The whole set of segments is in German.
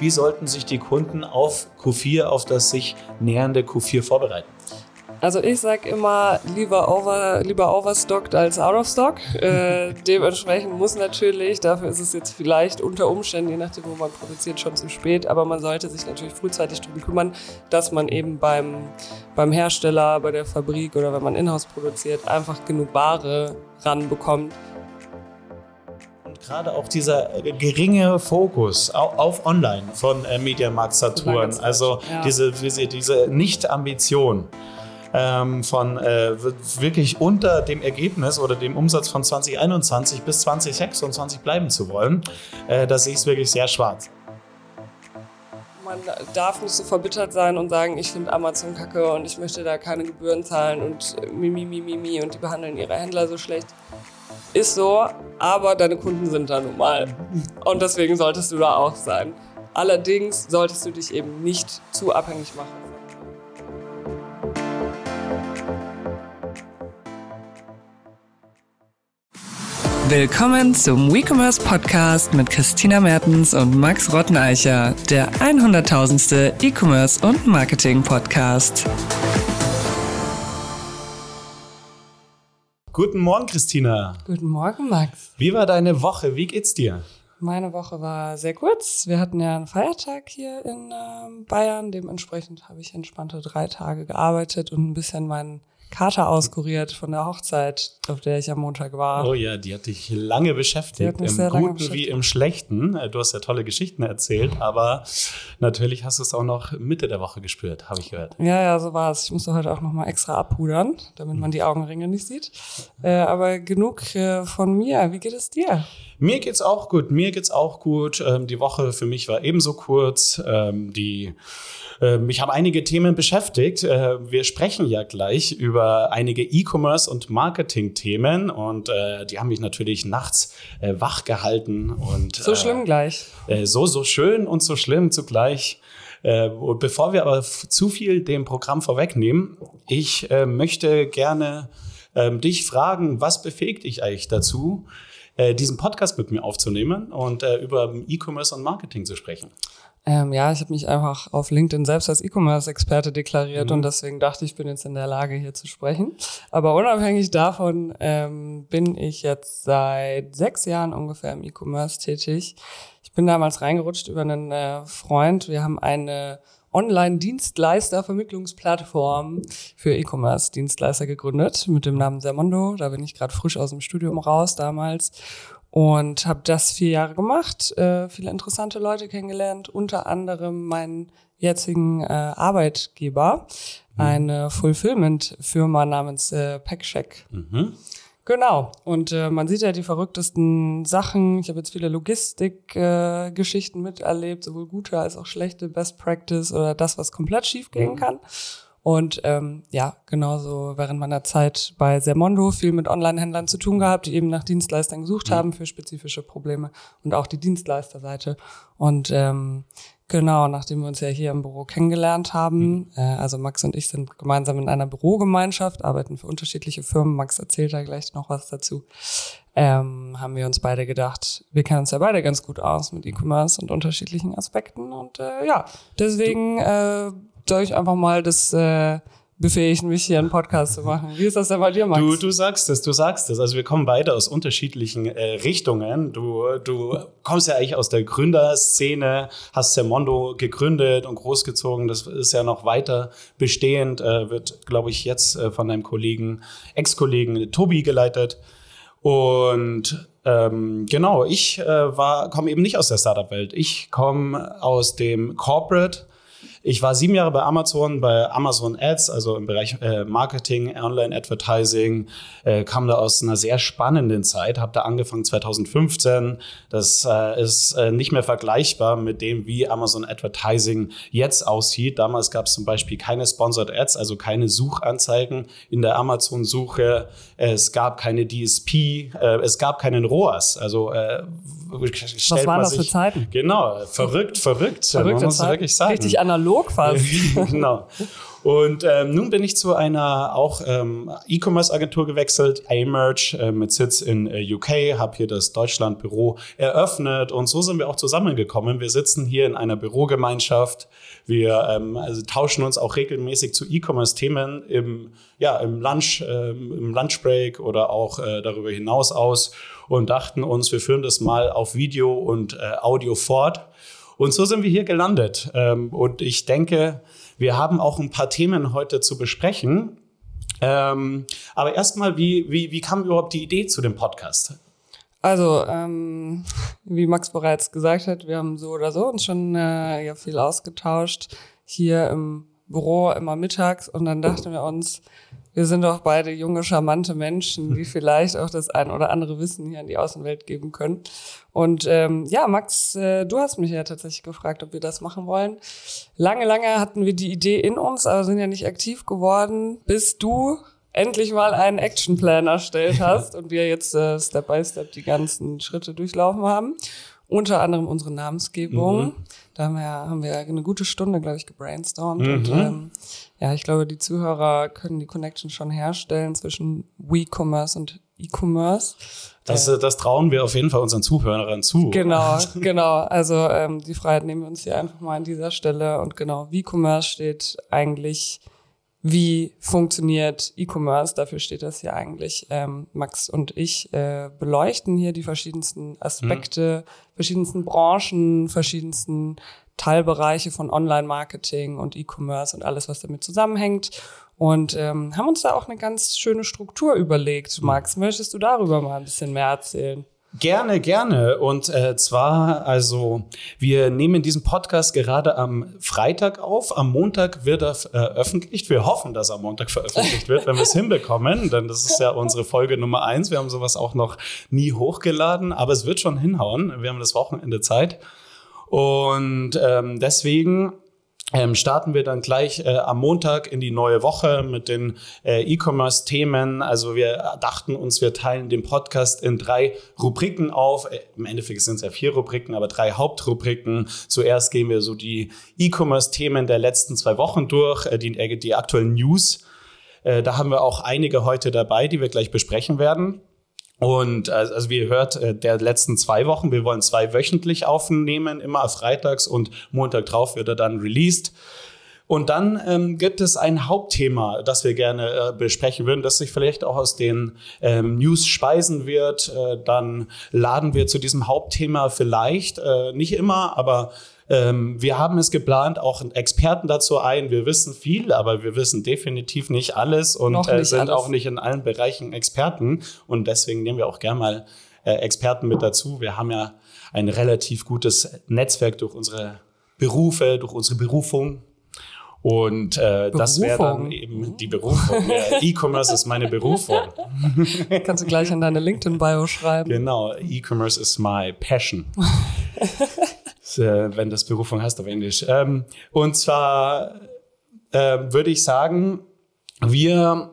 wie sollten sich die Kunden auf Q4, auf das sich nähernde Q4 vorbereiten? Also ich sag immer lieber over, lieber overstocked als out of stock. Äh, dementsprechend muss natürlich, dafür ist es jetzt vielleicht unter Umständen, je nachdem, wo man produziert, schon zu spät, aber man sollte sich natürlich frühzeitig darum kümmern, dass man eben beim, beim Hersteller, bei der Fabrik oder wenn man in-house produziert, einfach genug Ware ranbekommt. Gerade auch dieser geringe Fokus auf, Online von äh, Mediamarkt Saturn, also ja. diese, diese Nicht-Ambition ähm, von äh, wirklich unter dem Ergebnis oder dem Umsatz von 2021 bis 2026 bleiben zu wollen, äh, da sehe ich es wirklich sehr schwarz. Man darf nicht so verbittert sein und sagen, ich finde Amazon kacke und ich möchte da keine Gebühren zahlen und mimi, mimi, mimi und die behandeln ihre Händler so schlecht. Ist so, aber deine Kunden sind da nun mal. Und deswegen solltest du da auch sein. Allerdings solltest du dich eben nicht zu abhängig machen Willkommen zum WeCommerce Podcast mit Christina Mertens und Max Rotteneicher, der 100.000. E-Commerce und Marketing Podcast. Guten Morgen, Christina. Guten Morgen, Max. Wie war deine Woche? Wie geht's dir? Meine Woche war sehr kurz. Wir hatten ja einen Feiertag hier in äh, Bayern. Dementsprechend habe ich entspannte drei Tage gearbeitet und ein bisschen meinen Kater auskuriert von der Hochzeit, auf der ich am Montag war. Oh ja, die hat dich lange beschäftigt, im Guten beschäftigt. wie im Schlechten. Du hast ja tolle Geschichten erzählt, aber natürlich hast du es auch noch Mitte der Woche gespürt, habe ich gehört. Ja, ja, so war es. Ich musste heute auch noch mal extra abpudern, damit man die Augenringe nicht sieht. Äh, aber genug äh, von mir. Wie geht es dir? Mir geht's auch gut. Mir geht's auch gut. Ähm, die Woche für mich war ebenso kurz. Ähm, die mich haben einige Themen beschäftigt. Äh, wir sprechen ja gleich über einige E-Commerce und Marketing-Themen und äh, die haben mich natürlich nachts äh, wach gehalten und so schlimm gleich. so so schön und so schlimm zugleich. Bevor wir aber zu viel dem Programm vorwegnehmen, ich möchte gerne äh, dich fragen, was befähigt dich eigentlich dazu, diesen Podcast mit mir aufzunehmen und über E-Commerce und Marketing zu sprechen? Ähm, ja, ich habe mich einfach auf LinkedIn selbst als E-Commerce-Experte deklariert mhm. und deswegen dachte ich, bin jetzt in der Lage, hier zu sprechen. Aber unabhängig davon ähm, bin ich jetzt seit sechs Jahren ungefähr im E-Commerce tätig. Ich bin damals reingerutscht über einen äh, Freund. Wir haben eine Online-Dienstleister-Vermittlungsplattform für E-Commerce-Dienstleister gegründet mit dem Namen Sermondo. Da bin ich gerade frisch aus dem Studium raus damals und habe das vier Jahre gemacht, äh, viele interessante Leute kennengelernt, unter anderem meinen jetzigen äh, Arbeitgeber, mhm. eine Fulfillment-Firma namens äh, Packcheck. Mhm. Genau. Und äh, man sieht ja die verrücktesten Sachen. Ich habe jetzt viele Logistik-Geschichten äh, miterlebt, sowohl gute als auch schlechte Best Practice oder das, was komplett schief gehen mhm. kann. Und ähm, ja, genauso während meiner Zeit bei Sermondo viel mit Online-Händlern zu tun gehabt, die eben nach Dienstleistern gesucht mhm. haben für spezifische Probleme und auch die Dienstleisterseite. Und ähm, genau, nachdem wir uns ja hier im Büro kennengelernt haben, mhm. äh, also Max und ich sind gemeinsam in einer Bürogemeinschaft, arbeiten für unterschiedliche Firmen. Max erzählt da gleich noch was dazu. Ähm, haben wir uns beide gedacht, wir kennen uns ja beide ganz gut aus mit E-Commerce und unterschiedlichen Aspekten. Und äh, ja, deswegen äh, soll ich einfach mal das äh, befähigen, mich hier einen Podcast zu machen. Wie ist das denn bei dir, Max? Du, du sagst es, du sagst es. Also wir kommen beide aus unterschiedlichen äh, Richtungen. Du, du kommst ja eigentlich aus der Gründerszene, hast Sermondo gegründet und großgezogen. Das ist ja noch weiter bestehend, äh, wird, glaube ich, jetzt äh, von deinem Kollegen, Ex-Kollegen Tobi geleitet. Und ähm, genau, ich äh, komme eben nicht aus der Startup-Welt. Ich komme aus dem Corporate ich war sieben Jahre bei Amazon, bei Amazon Ads, also im Bereich äh, Marketing, Online-Advertising, äh, kam da aus einer sehr spannenden Zeit, habe da angefangen 2015. Das äh, ist nicht mehr vergleichbar mit dem, wie Amazon Advertising jetzt aussieht. Damals gab es zum Beispiel keine Sponsored Ads, also keine Suchanzeigen in der Amazon-Suche. Es gab keine DSP, es gab keinen ROAS. Also was waren das sich, für Zeiten? Genau, verrückt, verrückt. Verrückte man muss Zeit. wirklich sagen. Richtig analog Monolog fast. genau. Und ähm, nun bin ich zu einer auch ähm, E-Commerce-Agentur gewechselt, A-Merge, äh, mit Sitz in äh, UK, habe hier das Deutschland-Büro eröffnet und so sind wir auch zusammengekommen. Wir sitzen hier in einer Bürogemeinschaft. Wir ähm, also tauschen uns auch regelmäßig zu E-Commerce-Themen im, ja, im, Lunch, äh, im Lunchbreak oder auch äh, darüber hinaus aus und dachten uns, wir führen das mal auf Video und äh, Audio fort. Und so sind wir hier gelandet. Ähm, und ich denke, wir haben auch ein paar Themen heute zu besprechen. Ähm, aber erstmal, wie, wie, wie kam überhaupt die Idee zu dem Podcast? Also, ähm, wie Max bereits gesagt hat, wir haben so oder so uns schon äh, ja viel ausgetauscht hier im Büro immer mittags und dann dachten wir uns, wir sind doch beide junge, charmante Menschen, die vielleicht auch das ein oder andere Wissen hier an die Außenwelt geben können. Und ähm, ja, Max, äh, du hast mich ja tatsächlich gefragt, ob wir das machen wollen. Lange, lange hatten wir die Idee in uns, aber sind ja nicht aktiv geworden, bis du endlich mal einen Actionplan erstellt hast und wir jetzt äh, Step by Step die ganzen Schritte durchlaufen haben. Unter anderem unsere Namensgebung. Mhm. Da haben wir, haben wir eine gute Stunde, glaube ich, gebrainstormt. Mhm. Und ähm, ja, ich glaube, die Zuhörer können die Connection schon herstellen zwischen WeCommerce und E-Commerce. Das, äh, das trauen wir auf jeden Fall unseren Zuhörern zu. Genau, genau. Also ähm, die Freiheit nehmen wir uns hier einfach mal an dieser Stelle. Und genau, WeCommerce steht eigentlich, wie funktioniert E-Commerce? Dafür steht das hier eigentlich. Ähm, Max und ich äh, beleuchten hier die verschiedensten Aspekte, mhm. verschiedensten Branchen, verschiedensten Teilbereiche von Online-Marketing und E-Commerce und alles, was damit zusammenhängt. Und ähm, haben uns da auch eine ganz schöne Struktur überlegt. Max, möchtest du darüber mal ein bisschen mehr erzählen? Gerne, gerne. Und äh, zwar, also wir nehmen diesen Podcast gerade am Freitag auf. Am Montag wird er veröffentlicht. Wir hoffen, dass er am Montag veröffentlicht wird, wenn wir es hinbekommen. Denn das ist ja unsere Folge Nummer eins. Wir haben sowas auch noch nie hochgeladen, aber es wird schon hinhauen. Wir haben das Wochenende Zeit. Und ähm, deswegen ähm, starten wir dann gleich äh, am Montag in die neue Woche mit den äh, E-Commerce-Themen. Also wir dachten uns, wir teilen den Podcast in drei Rubriken auf. Äh, Im Endeffekt sind es ja vier Rubriken, aber drei Hauptrubriken. Zuerst gehen wir so die E-Commerce-Themen der letzten zwei Wochen durch, äh, die, äh, die aktuellen News. Äh, da haben wir auch einige heute dabei, die wir gleich besprechen werden. Und also wie ihr hört, äh, der letzten zwei Wochen, wir wollen zwei wöchentlich aufnehmen, immer freitags und Montag drauf wird er dann released. Und dann ähm, gibt es ein Hauptthema, das wir gerne äh, besprechen würden, das sich vielleicht auch aus den ähm, News speisen wird. Äh, dann laden wir zu diesem Hauptthema vielleicht, äh, nicht immer, aber ähm, wir haben es geplant, auch Experten dazu ein. Wir wissen viel, aber wir wissen definitiv nicht alles und nicht äh, sind alles. auch nicht in allen Bereichen Experten. Und deswegen nehmen wir auch gerne mal äh, Experten mit dazu. Wir haben ja ein relativ gutes Netzwerk durch unsere Berufe, durch unsere Berufung. Und äh, das wäre dann eben die Berufung. E-Commerce ist meine Berufung. Kannst du gleich an deine LinkedIn-Bio schreiben. Genau, E-Commerce is my passion. äh, wenn das Berufung heißt auf Englisch. Ähm, und zwar äh, würde ich sagen, wir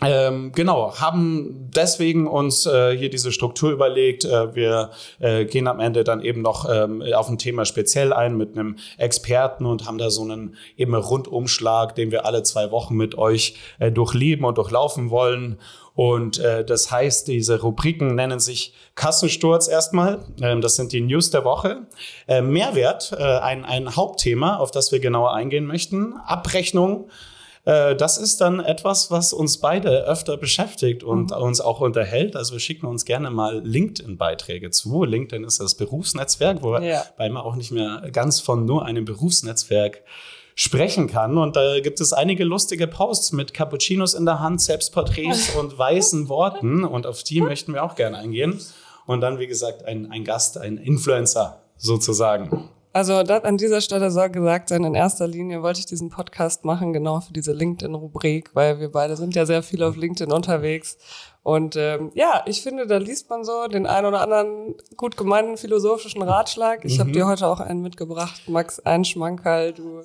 ähm, genau, haben deswegen uns äh, hier diese Struktur überlegt. Äh, wir äh, gehen am Ende dann eben noch ähm, auf ein Thema speziell ein mit einem Experten und haben da so einen eben Rundumschlag, den wir alle zwei Wochen mit euch äh, durchleben und durchlaufen wollen. Und äh, das heißt, diese Rubriken nennen sich Kassensturz erstmal. Ähm, das sind die News der Woche. Äh, Mehrwert, äh, ein, ein Hauptthema, auf das wir genauer eingehen möchten. Abrechnung. Äh, das ist dann etwas, was uns beide öfter beschäftigt und mhm. uns auch unterhält. Also wir schicken uns gerne mal LinkedIn-Beiträge zu. LinkedIn ist das Berufsnetzwerk, wo ja. man auch nicht mehr ganz von nur einem Berufsnetzwerk sprechen kann. Und da gibt es einige lustige Posts mit Cappuccinos in der Hand, Selbstporträts und weißen Worten. Und auf die möchten wir auch gerne eingehen. Und dann, wie gesagt, ein, ein Gast, ein Influencer sozusagen. Also das an dieser Stelle soll gesagt sein, in erster Linie wollte ich diesen Podcast machen, genau für diese LinkedIn-Rubrik, weil wir beide sind ja sehr viel auf LinkedIn unterwegs. Und ähm, ja, ich finde, da liest man so den einen oder anderen gut gemeinten philosophischen Ratschlag. Ich mhm. habe dir heute auch einen mitgebracht, Max, ein Schmankerl, du,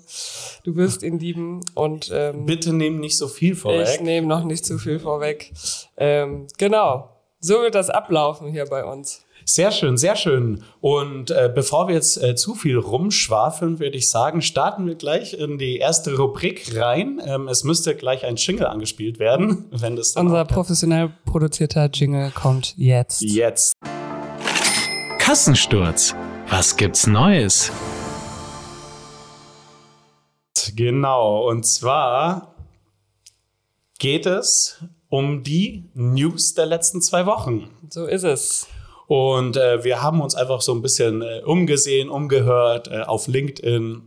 du wirst ihn lieben. Und ähm, bitte nehm nicht so viel vorweg. Ich nehme noch nicht zu viel vorweg. Ähm, genau, so wird das ablaufen hier bei uns. Sehr schön, sehr schön. Und äh, bevor wir jetzt äh, zu viel rumschwafeln, würde ich sagen, starten wir gleich in die erste Rubrik rein. Ähm, es müsste gleich ein Jingle angespielt werden, wenn das dann Unser professionell produzierter Jingle kommt jetzt. jetzt. Kassensturz. Was gibt's Neues? Genau, und zwar geht es um die News der letzten zwei Wochen. So ist es. Und äh, wir haben uns einfach so ein bisschen äh, umgesehen, umgehört äh, auf LinkedIn,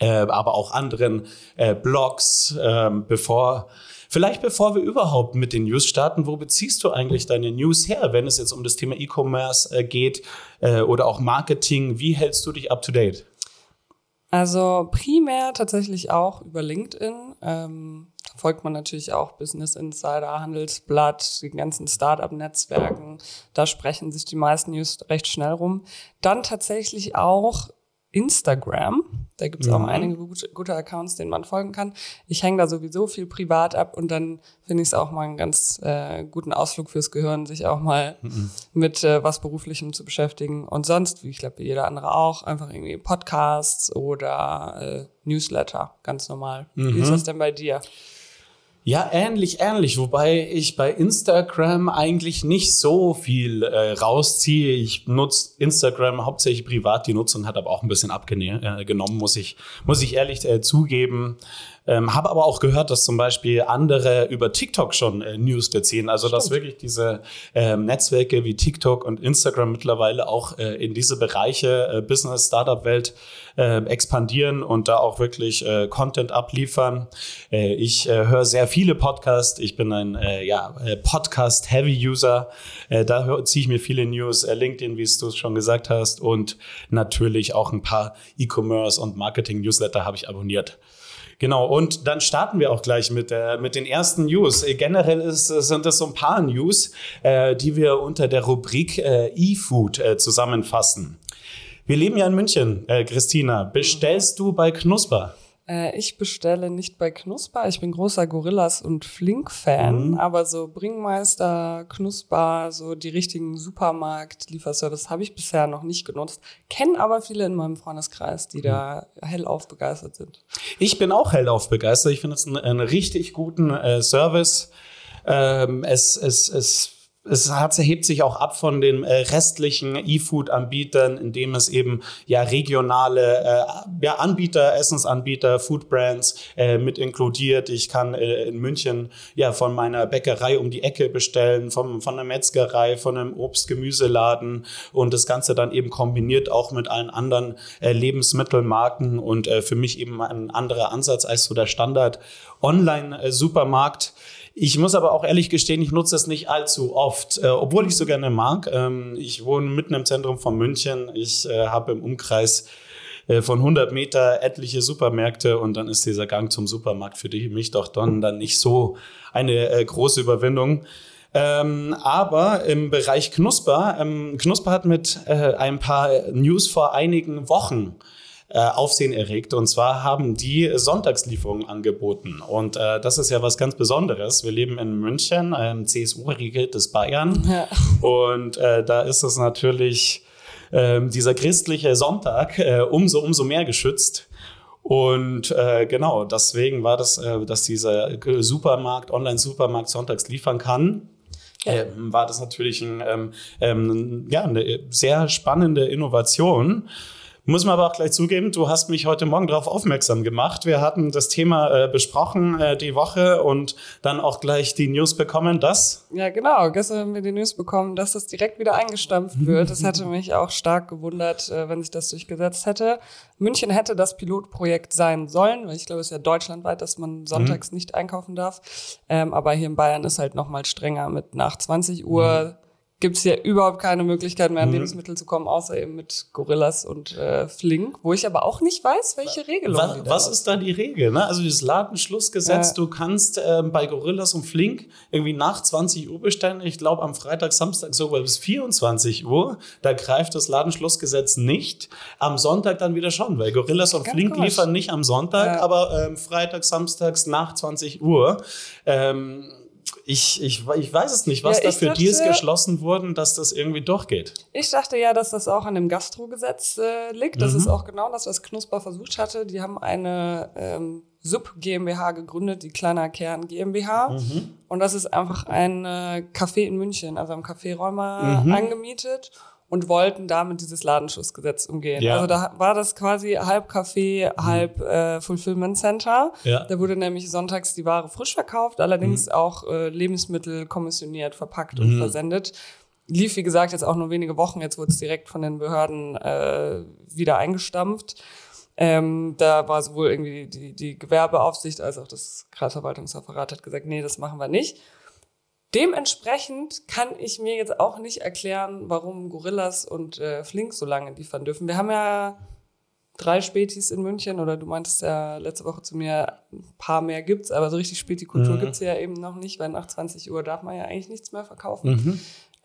äh, aber auch anderen äh, Blogs, ähm, bevor Vielleicht bevor wir überhaupt mit den News starten, wo beziehst du eigentlich deine News her, wenn es jetzt um das Thema E-Commerce äh, geht oder auch Marketing? Wie hältst du dich up to date? Also primär tatsächlich auch über LinkedIn. Ähm, da folgt man natürlich auch Business Insider, Handelsblatt, den ganzen Startup-Netzwerken. Da sprechen sich die meisten News recht schnell rum. Dann tatsächlich auch Instagram. Da gibt es auch Mhm. einige gute, gute Accounts, denen man folgen kann. Ich hänge da sowieso viel privat ab und dann finde ich es auch mal einen ganz äh, guten Ausflug fürs Gehirn, sich auch mal mit äh, was Beruflichem zu beschäftigen. Und sonst, wie ich glaube, jeder andere auch, einfach irgendwie Podcasts oder äh, Newsletter, ganz normal. Wie ist das denn bei dir? Ja, ähnlich, ähnlich. Wobei ich bei Instagram eigentlich nicht so viel äh, rausziehe. Ich nutze Instagram hauptsächlich privat. Die Nutzung hat aber auch ein bisschen abgenommen, äh, muss ich, muss ich ehrlich äh, zugeben. Ähm, Habe aber auch gehört, dass zum Beispiel andere über TikTok schon äh, News beziehen. Also dass wirklich diese ähm, Netzwerke wie TikTok und Instagram mittlerweile auch äh, in diese Bereiche äh, Business, Startup-Welt äh, expandieren und da auch wirklich äh, Content abliefern. Äh, ich äh, höre sehr viele Podcasts. Ich bin ein ja, Podcast-Heavy-User. Da ziehe ich mir viele News, LinkedIn, wie es du es schon gesagt hast, und natürlich auch ein paar E-Commerce und Marketing-Newsletter habe ich abonniert. Genau, und dann starten wir auch gleich mit, äh, mit den ersten News. Äh, generell ist, äh, sind das so ein paar News, äh, die wir unter der Rubrik äh, E-Food äh, zusammenfassen. Wir leben ja in München, äh, Christina. Bestellst du bei Knusper? Äh, ich bestelle nicht bei Knusper. Ich bin großer Gorillas und Flink-Fan, aber so Bringmeister, Knusper, so die richtigen Supermarkt-Lieferservice habe ich bisher noch nicht genutzt. Kennen aber viele in meinem Freundeskreis, die da hellauf begeistert sind. Ich bin auch hellauf begeistert. Ich finde es einen, einen richtig guten äh, Service. Ähm, es, es, es, es hat, hebt sich auch ab von den äh, restlichen E-Food-Anbietern, indem es eben ja regionale äh, ja, Anbieter, Essensanbieter, Food-Brands äh, mit inkludiert. Ich kann äh, in München ja von meiner Bäckerei um die Ecke bestellen, vom, von einer Metzgerei, von einem Obst-Gemüseladen und das Ganze dann eben kombiniert auch mit allen anderen äh, Lebensmittelmarken und äh, für mich eben ein anderer Ansatz als so der Standard Online-Supermarkt. Ich muss aber auch ehrlich gestehen, ich nutze es nicht allzu oft, äh, obwohl ich so gerne mag. Ähm, ich wohne mitten im Zentrum von München. Ich äh, habe im Umkreis äh, von 100 Meter etliche Supermärkte und dann ist dieser Gang zum Supermarkt für mich doch dann, dann nicht so eine äh, große Überwindung. Ähm, aber im Bereich Knusper, ähm, Knusper hat mit äh, ein paar News vor einigen Wochen äh, Aufsehen erregt. Und zwar haben die Sonntagslieferungen angeboten. Und äh, das ist ja was ganz Besonderes. Wir leben in München, ein CSU-regiertes Bayern. Ja. Und äh, da ist es natürlich ähm, dieser christliche Sonntag äh, umso, umso mehr geschützt. Und äh, genau, deswegen war das, äh, dass dieser Supermarkt, Online-Supermarkt sonntags liefern kann. Ähm, war das natürlich ein, ähm, ähm, ja, eine sehr spannende Innovation. Muss man aber auch gleich zugeben, du hast mich heute Morgen darauf aufmerksam gemacht. Wir hatten das Thema äh, besprochen äh, die Woche und dann auch gleich die News bekommen, dass Ja, genau. Gestern haben wir die News bekommen, dass das direkt wieder eingestampft wird. Das hätte mich auch stark gewundert, äh, wenn sich das durchgesetzt hätte. München hätte das Pilotprojekt sein sollen, weil ich glaube, es ist ja deutschlandweit, dass man sonntags nicht einkaufen darf. Ähm, aber hier in Bayern ist halt noch mal strenger mit nach 20 Uhr. Gibt's hier überhaupt keine Möglichkeit mehr an Lebensmittel zu kommen, außer eben mit Gorillas und äh, Flink, wo ich aber auch nicht weiß, welche Regelung was, was ist da die Regel? Ne? Also dieses Ladenschlussgesetz, Ja. du kannst ähm, bei Gorillas und Flink irgendwie nach 20 Uhr bestellen. Ich glaube am Freitag, Samstag sogar bis 24 Uhr. Da greift das Ladenschlussgesetz nicht. Am Sonntag dann wieder schon, weil Gorillas und Flink komisch. liefern nicht am Sonntag, Ja. aber ähm, Freitag, Samstags nach 20 Uhr. Ähm, ich, ich, ich weiß es nicht, was Ja, da für dachte- Deals geschlossen wurden, dass das irgendwie durchgeht. Ich dachte ja, dass das auch an dem Gastrogesetz äh, liegt. Das Mhm. ist auch genau das, was Knusper versucht hatte. Die haben eine ähm, Sub-GmbH gegründet, die Kleiner Kern GmbH. Mhm. Und das ist einfach ein äh, Café in München, also am Café Räumer Mhm. angemietet und wollten damit dieses Ladenschussgesetz umgehen. Ja. Also da war das quasi halb Café, halb äh, Fulfillment Center. Ja. Da wurde nämlich sonntags die Ware frisch verkauft, allerdings auch äh, Lebensmittel kommissioniert, verpackt und versendet. Lief, wie gesagt, jetzt auch nur wenige Wochen. Jetzt wurde es direkt von den Behörden äh, wieder eingestampft. Ähm, da war sowohl irgendwie die, die Gewerbeaufsicht als auch das Kreisverwaltungsreferat hat gesagt, nee, das machen wir nicht. Dementsprechend kann ich mir jetzt auch nicht erklären, warum Gorillas und äh, Flink so lange liefern dürfen. Wir haben ja drei Spätis in München oder du meintest ja letzte Woche zu mir, ein paar mehr gibt's, aber so richtig Spätikultur gibt's ja eben noch nicht, weil nach 20 Uhr darf man ja eigentlich nichts mehr verkaufen.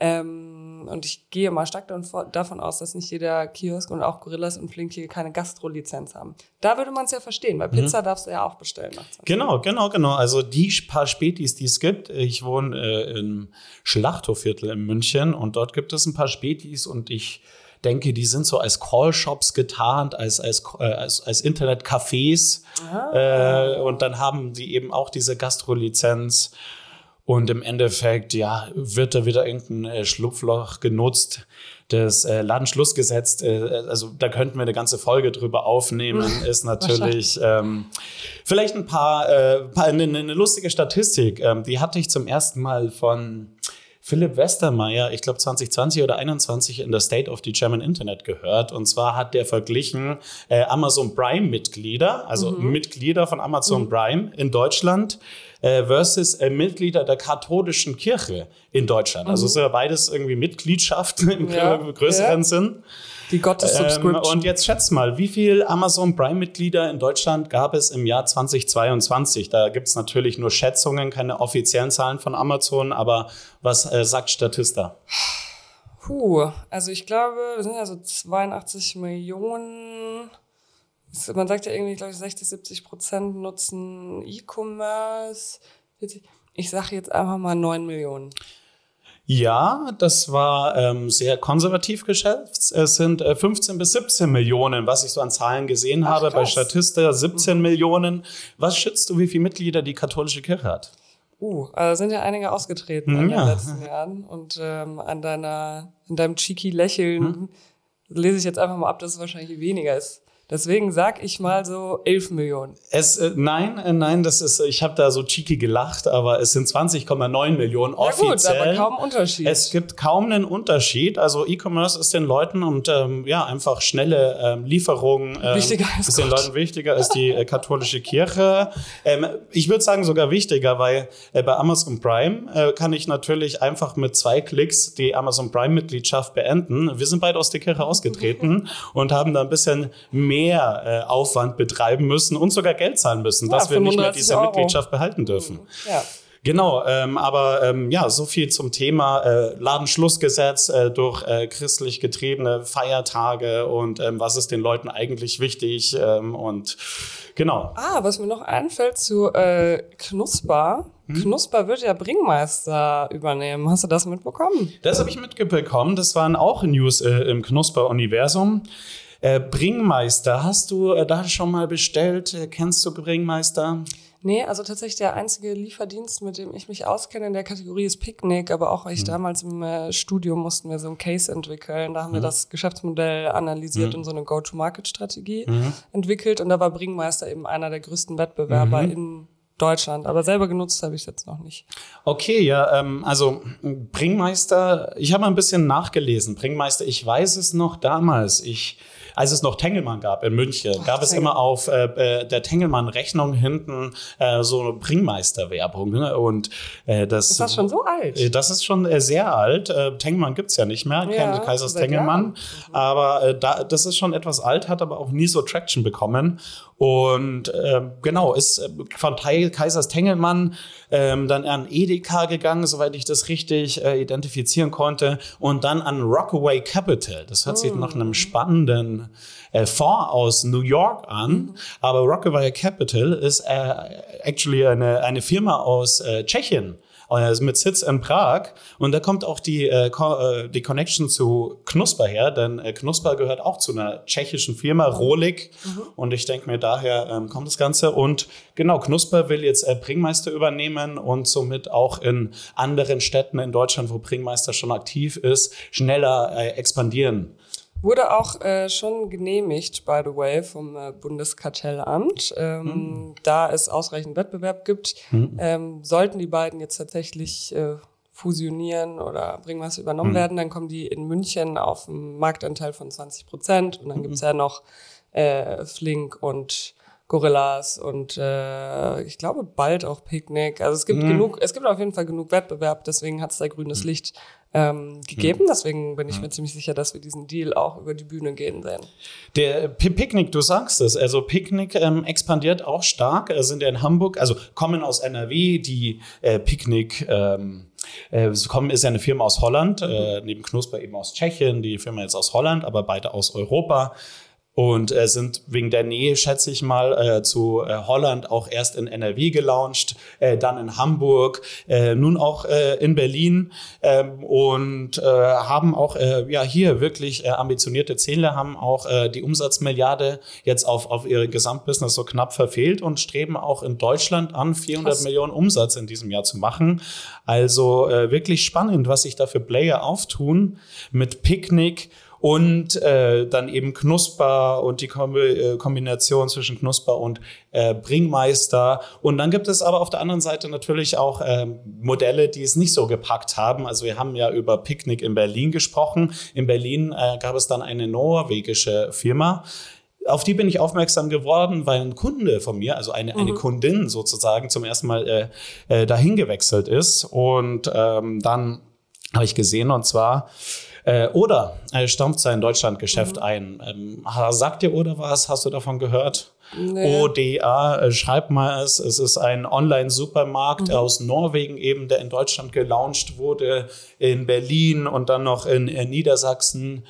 Ähm, und ich gehe mal stark davon aus, dass nicht jeder Kiosk und auch Gorillas und Flink hier keine Gastrolizenz haben. Da würde man es ja verstehen, weil Pizza darfst du ja auch bestellen nach 20 Genau, genau, genau. Also die paar Spätis, die es gibt. Ich wohne äh, im Schlachthofviertel in München und dort gibt es ein paar Spätis und ich denke, die sind so als Callshops getarnt, als, als, äh, als, als Internetcafés. Äh, und dann haben die eben auch diese Gastrolizenz. Und im Endeffekt, ja, wird da wieder irgendein äh, Schlupfloch genutzt. Das äh, Ladenschlussgesetz, äh, also da könnten wir eine ganze Folge drüber aufnehmen, ist natürlich ähm, vielleicht ein paar, äh, paar eine, eine lustige Statistik. Ähm, die hatte ich zum ersten Mal von Philipp Westermeier, ich glaube 2020 oder 21 in der State of the German Internet gehört. Und zwar hat der verglichen äh, Amazon Prime-Mitglieder, also Mitglieder von Amazon Prime in Deutschland äh, versus äh, Mitglieder der katholischen Kirche in Deutschland. Also es ist ja beides irgendwie Mitgliedschaften im Ja, grö- größeren ja. Sinn. Die Ähm, Gottes-Subscription. und jetzt schätzt mal, wie viel Amazon Prime-Mitglieder in Deutschland gab es im Jahr 2022? Da gibt es natürlich nur Schätzungen, keine offiziellen Zahlen von Amazon, aber was äh, sagt Statista? Puh, also ich glaube, wir sind ja so 82 Millionen. Man sagt ja irgendwie, glaube ich, 60, 70 Prozent nutzen E-Commerce. 40. Ich sage jetzt einfach mal 9 Millionen. Ja, das war ähm, sehr konservativ geschätzt. Es sind äh, 15 bis 17 Millionen, was ich so an Zahlen gesehen habe. Bei krass. Statista 17 Millionen. Was schätzt du, wie viele Mitglieder die katholische Kirche hat? Uh, also sind ja einige ausgetreten in Ja. den letzten Jahren. Und ähm, an deiner, an deinem cheeky Lächeln lese ich jetzt einfach mal ab, dass es wahrscheinlich weniger ist. Deswegen sag ich mal so 11 Millionen. Es, äh, nein, äh, nein, das ist, ich habe da so cheeky gelacht, aber es sind 20,9 Millionen Na gut, offiziell. aber kaum Unterschied. Es gibt kaum einen Unterschied. Also E-Commerce ist den Leuten und ähm, ja einfach schnelle ähm, Lieferungen ähm, Wichtiger als ist den. Leuten wichtiger als die äh, katholische Kirche. Ähm, ich würde sagen sogar wichtiger, weil äh, bei Amazon Prime äh, kann ich natürlich einfach mit zwei Klicks die Amazon Prime Mitgliedschaft beenden. Wir sind beide aus der Kirche ausgetreten und haben da ein bisschen mehr äh, Aufwand betreiben müssen und sogar Geld zahlen müssen, Ja, dass wir nicht mehr 35 diese Euro. Mitgliedschaft behalten dürfen. ja. Genau, ähm, aber ähm, ja, so viel zum Thema äh, Ladenschlussgesetz äh, durch äh, christlich getriebene Feiertage und ähm, was ist den Leuten eigentlich wichtig ähm, und genau. Ah, was mir noch einfällt zu äh, Knusper. Hm? Knusper wird ja Bringmeister übernehmen. Hast du das mitbekommen? Das habe ich mitbekommen. Das waren auch News äh, im Knusper-Universum. Äh, Bringmeister, hast du äh, da schon mal bestellt? Äh, kennst du Bringmeister? Nee, also tatsächlich der einzige Lieferdienst, mit dem ich mich auskenne in der Kategorie ist Picknick, aber auch weil ich damals im äh, Studium mussten wir so ein Case entwickeln. Da haben wir das Geschäftsmodell analysiert und so eine Go-to-Market-Strategie entwickelt und da war Bringmeister eben einer der größten Wettbewerber in Deutschland. Aber selber genutzt habe ich es jetzt noch nicht. Okay, ja, ähm, also Bringmeister, ich habe mal ein bisschen nachgelesen. Bringmeister, ich weiß es noch damals. Ich, als es noch Tengelmann gab in München, gab es immer auf äh, äh, der Tengelmann-Rechnung hinten äh, so eine Bringmeister-Werbung. Ne? Und äh, das, Ist das schon so alt? Äh, Das ist schon äh, sehr alt. Tengelmann gibt's ja nicht mehr, Ja, Kaisers Tengelmann. Aber äh, da, das ist schon etwas alt, hat aber auch nie so Traction bekommen. Und äh, genau, ist äh, von Teil Kaisers Tengelmann ähm, dann an Edeka gegangen, soweit ich das richtig äh, identifizieren konnte. Und dann an Rockaway Capital. Das hört sich nach einem spannenden äh, Fonds aus New York an. Aber Rockaway Capital ist äh, actually eine, eine Firma aus äh, Tschechien äh, mit Sitz in Prag. Und da kommt auch die, äh, äh, die Connection zu Knusper her, denn äh, Knusper gehört auch zu einer tschechischen Firma, Rolik. Mhm. Und ich denke mir, daher ähm, kommt das Ganze. Und genau, Knusper will jetzt äh, Bringmeister übernehmen und somit auch in anderen Städten in Deutschland, wo Bringmeister schon aktiv ist, schneller äh, expandieren. Wurde auch äh, schon genehmigt, by the way, vom äh, Bundeskartellamt. Ähm, mhm. Da es ausreichend Wettbewerb gibt, mhm. ähm, sollten die beiden jetzt tatsächlich äh, fusionieren oder bringen was übernommen mhm. werden, dann kommen die in München auf einen Marktanteil von 20 Prozent und dann mhm. gibt's ja noch äh, Flink und Gorillas und äh, ich glaube bald auch Picknick. Also es gibt mhm. genug, es gibt auf jeden Fall genug Wettbewerb, deswegen hat's da grünes mhm. Licht ähm, gegeben. Deswegen bin ich mir ziemlich sicher, dass wir diesen Deal auch über die Bühne gehen sehen. Der Picknick, du sagst es, also Picknick ähm, expandiert auch stark, äh, sind ja in Hamburg, also kommen aus NRW, die äh, Picknick ähm, äh, kommen ist ja eine Firma aus Holland, äh, neben Knusper eben aus Tschechien, die Firma jetzt aus Holland, aber beide aus Europa und äh, sind wegen der Nähe, schätze ich mal, äh, zu äh, Holland auch erst in NRW gelauncht, äh, dann in Hamburg, äh, nun auch äh, in Berlin ähm, und äh, haben auch äh, ja hier wirklich äh, ambitionierte Ziele, haben auch äh, die Umsatzmilliarde jetzt auf, auf ihre Gesamtbusiness so knapp verfehlt und streben auch in Deutschland an, 400 Krass. Millionen Umsatz in diesem Jahr zu machen. Also äh, wirklich spannend, was sich da für Player auftun mit Picknick und äh, dann eben Knusper und die äh, Kombination zwischen Knusper und äh, Bringmeister. Und dann gibt es aber auf der anderen Seite natürlich auch äh, Modelle, die es nicht so gepackt haben. Also wir haben ja über Picknick in Berlin gesprochen. In Berlin äh, gab es dann eine norwegische Firma, auf die bin ich aufmerksam geworden, weil ein Kunde von mir, also eine, eine mhm. Kundin sozusagen, zum ersten Mal äh, äh, dahin gewechselt ist. Und ähm, dann habe ich gesehen, und zwar äh, Oder äh, stampft sein Deutschlandgeschäft mhm. ein. Ähm, sagt dir Oder was? Hast du davon gehört? Nee. ODA, äh, schreib mal es. Es ist ein Online-Supermarkt mhm. aus Norwegen eben, der in Deutschland gelauncht wurde, in Berlin und dann noch in, in Niedersachsen.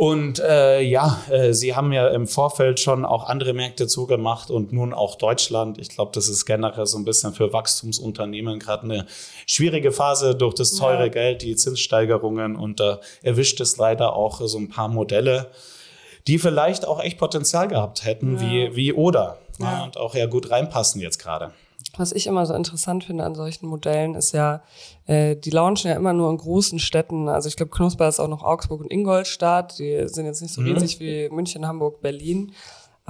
Und äh, ja, äh, sie haben ja im Vorfeld schon auch andere Märkte zugemacht und nun auch Deutschland. Ich glaube, das ist generell so ein bisschen für Wachstumsunternehmen gerade eine schwierige Phase durch das teure ja. Geld, die Zinssteigerungen und da erwischt es leider auch so ein paar Modelle, die vielleicht auch echt Potenzial gehabt hätten, ja. wie, wie Oder. Ja. und auch ja gut reinpassen jetzt gerade. Was ich immer so interessant finde an solchen Modellen ist ja, äh, die launchen ja immer nur in großen Städten. Also ich glaube, Knusper ist auch noch Augsburg und Ingolstadt. Die sind jetzt nicht so mhm. riesig wie München, Hamburg, Berlin.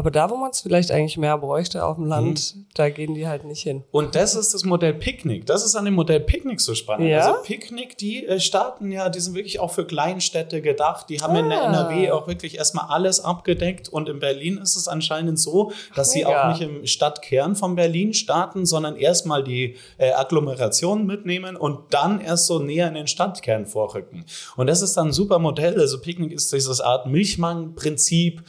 Aber da, wo man es vielleicht eigentlich mehr bräuchte auf dem Land, mhm. da gehen die halt nicht hin. Und das ist das Modell Picknick. Das ist an dem Modell Picknick so spannend. Ja? Also Picknick, die äh, starten ja, die sind wirklich auch für Kleinstädte gedacht. Die haben ah. in der ah. NRW auch wirklich erstmal alles abgedeckt. Und in Berlin ist es anscheinend so, dass Mega. sie auch nicht im Stadtkern von Berlin starten, sondern erstmal die äh, Agglomeration mitnehmen und dann erst so näher in den Stadtkern vorrücken. Und das ist dann ein super Modell. Also Picknick ist dieses Art Milchmann-Prinzip.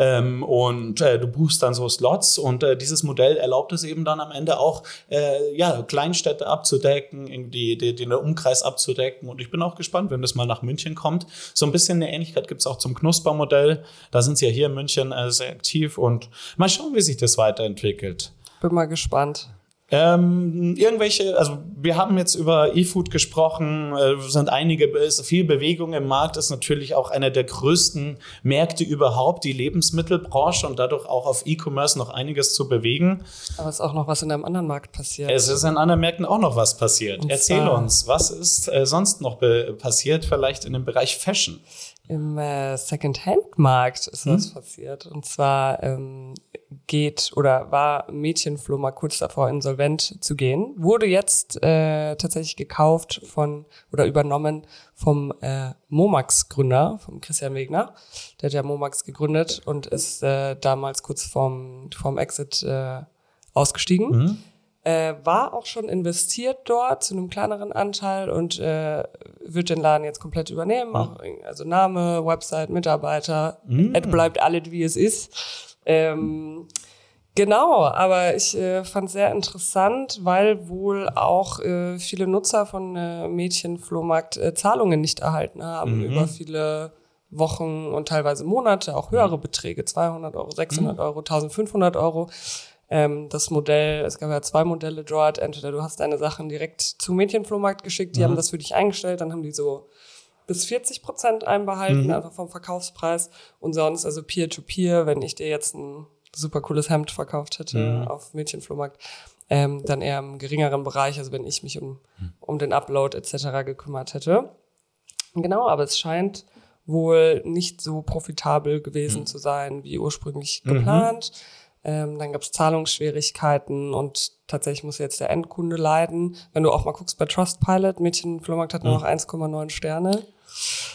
Ähm, und äh, du buchst dann so Slots und äh, dieses Modell erlaubt es eben dann am Ende auch, äh, ja, Kleinstädte abzudecken, die, die, den Umkreis abzudecken. Und ich bin auch gespannt, wenn das mal nach München kommt. So ein bisschen eine Ähnlichkeit gibt es auch zum Knuspermodell. Da sind sie ja hier in München äh, sehr aktiv und mal schauen, wie sich das weiterentwickelt. Bin mal gespannt. Ähm, irgendwelche, also wir haben jetzt über E-Food gesprochen, äh, sind einige, ist viel Bewegung im Markt, ist natürlich auch einer der größten Märkte überhaupt, die Lebensmittelbranche und dadurch auch auf E-Commerce noch einiges zu bewegen. Aber es ist auch noch was in einem anderen Markt passiert. Es ist in anderen Märkten auch noch was passiert. Und Erzähl uns, was ist äh, sonst noch passiert, vielleicht in dem Bereich Fashion? Im äh, Second-Hand-Markt ist hm? was passiert. Und zwar ähm, geht oder war Mädchenfloh mal kurz davor, insolvent zu gehen, wurde jetzt äh, tatsächlich gekauft von oder übernommen vom äh, Momax-Gründer, vom Christian Wegner. Der hat ja Momax gegründet und ist äh, damals kurz vorm, vorm Exit äh, ausgestiegen. Mhm. Äh, war auch schon investiert dort zu einem kleineren Anteil und äh, wird den Laden jetzt komplett übernehmen. Auch, also Name, Website, Mitarbeiter, mhm. es bleibt alles wie es ist. Ähm, genau, aber ich äh, fand es sehr interessant, weil wohl auch äh, viele Nutzer von äh, Mädchenflohmarkt äh, Zahlungen nicht erhalten haben mhm. über viele Wochen und teilweise Monate, auch höhere mhm. Beträge, 200 Euro, 600 mhm. Euro, 1500 Euro. Ähm, das Modell, es gab ja zwei Modelle dort, entweder du hast deine Sachen direkt zum Mädchenflohmarkt geschickt, die Mhm. haben das für dich eingestellt, dann haben die so bis 40 Prozent einbehalten, Mhm. einfach vom Verkaufspreis. Und sonst, also Peer-to-Peer, wenn ich dir jetzt ein super cooles Hemd verkauft hätte Mhm. auf Mädchenflohmarkt, ähm, dann eher im geringeren Bereich, also wenn ich mich um, um den Upload etc. gekümmert hätte. Genau, aber es scheint wohl nicht so profitabel gewesen zu sein, wie ursprünglich geplant. Ähm, dann gab es Zahlungsschwierigkeiten und tatsächlich muss jetzt der Endkunde leiden. Wenn du auch mal guckst bei Trustpilot, Mädchen Flohmarkt hat nur noch 1,9 Sterne.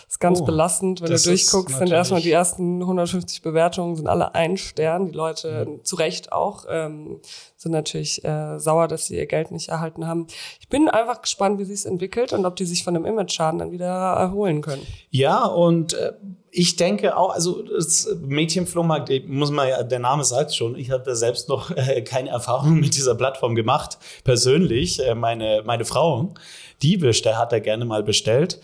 Ist ganz Oh, belastend, wenn du durchguckst, sind erstmal die ersten 150 Bewertungen sind alle ein Stern. Die Leute, Mhm. zu Recht auch, ähm, sind natürlich äh, sauer, dass sie ihr Geld nicht erhalten haben. Ich bin einfach gespannt, wie sich es entwickelt und ob die sich von dem Image-Schaden dann wieder erholen können. Ja, und äh, ich denke auch, also das Mädchenflohmarkt, muss man ja, der Name sagt schon, ich habe selbst noch äh, keine Erfahrung mit dieser Plattform gemacht. Persönlich, äh, meine, meine Frau, die bestellt, hat er gerne mal bestellt.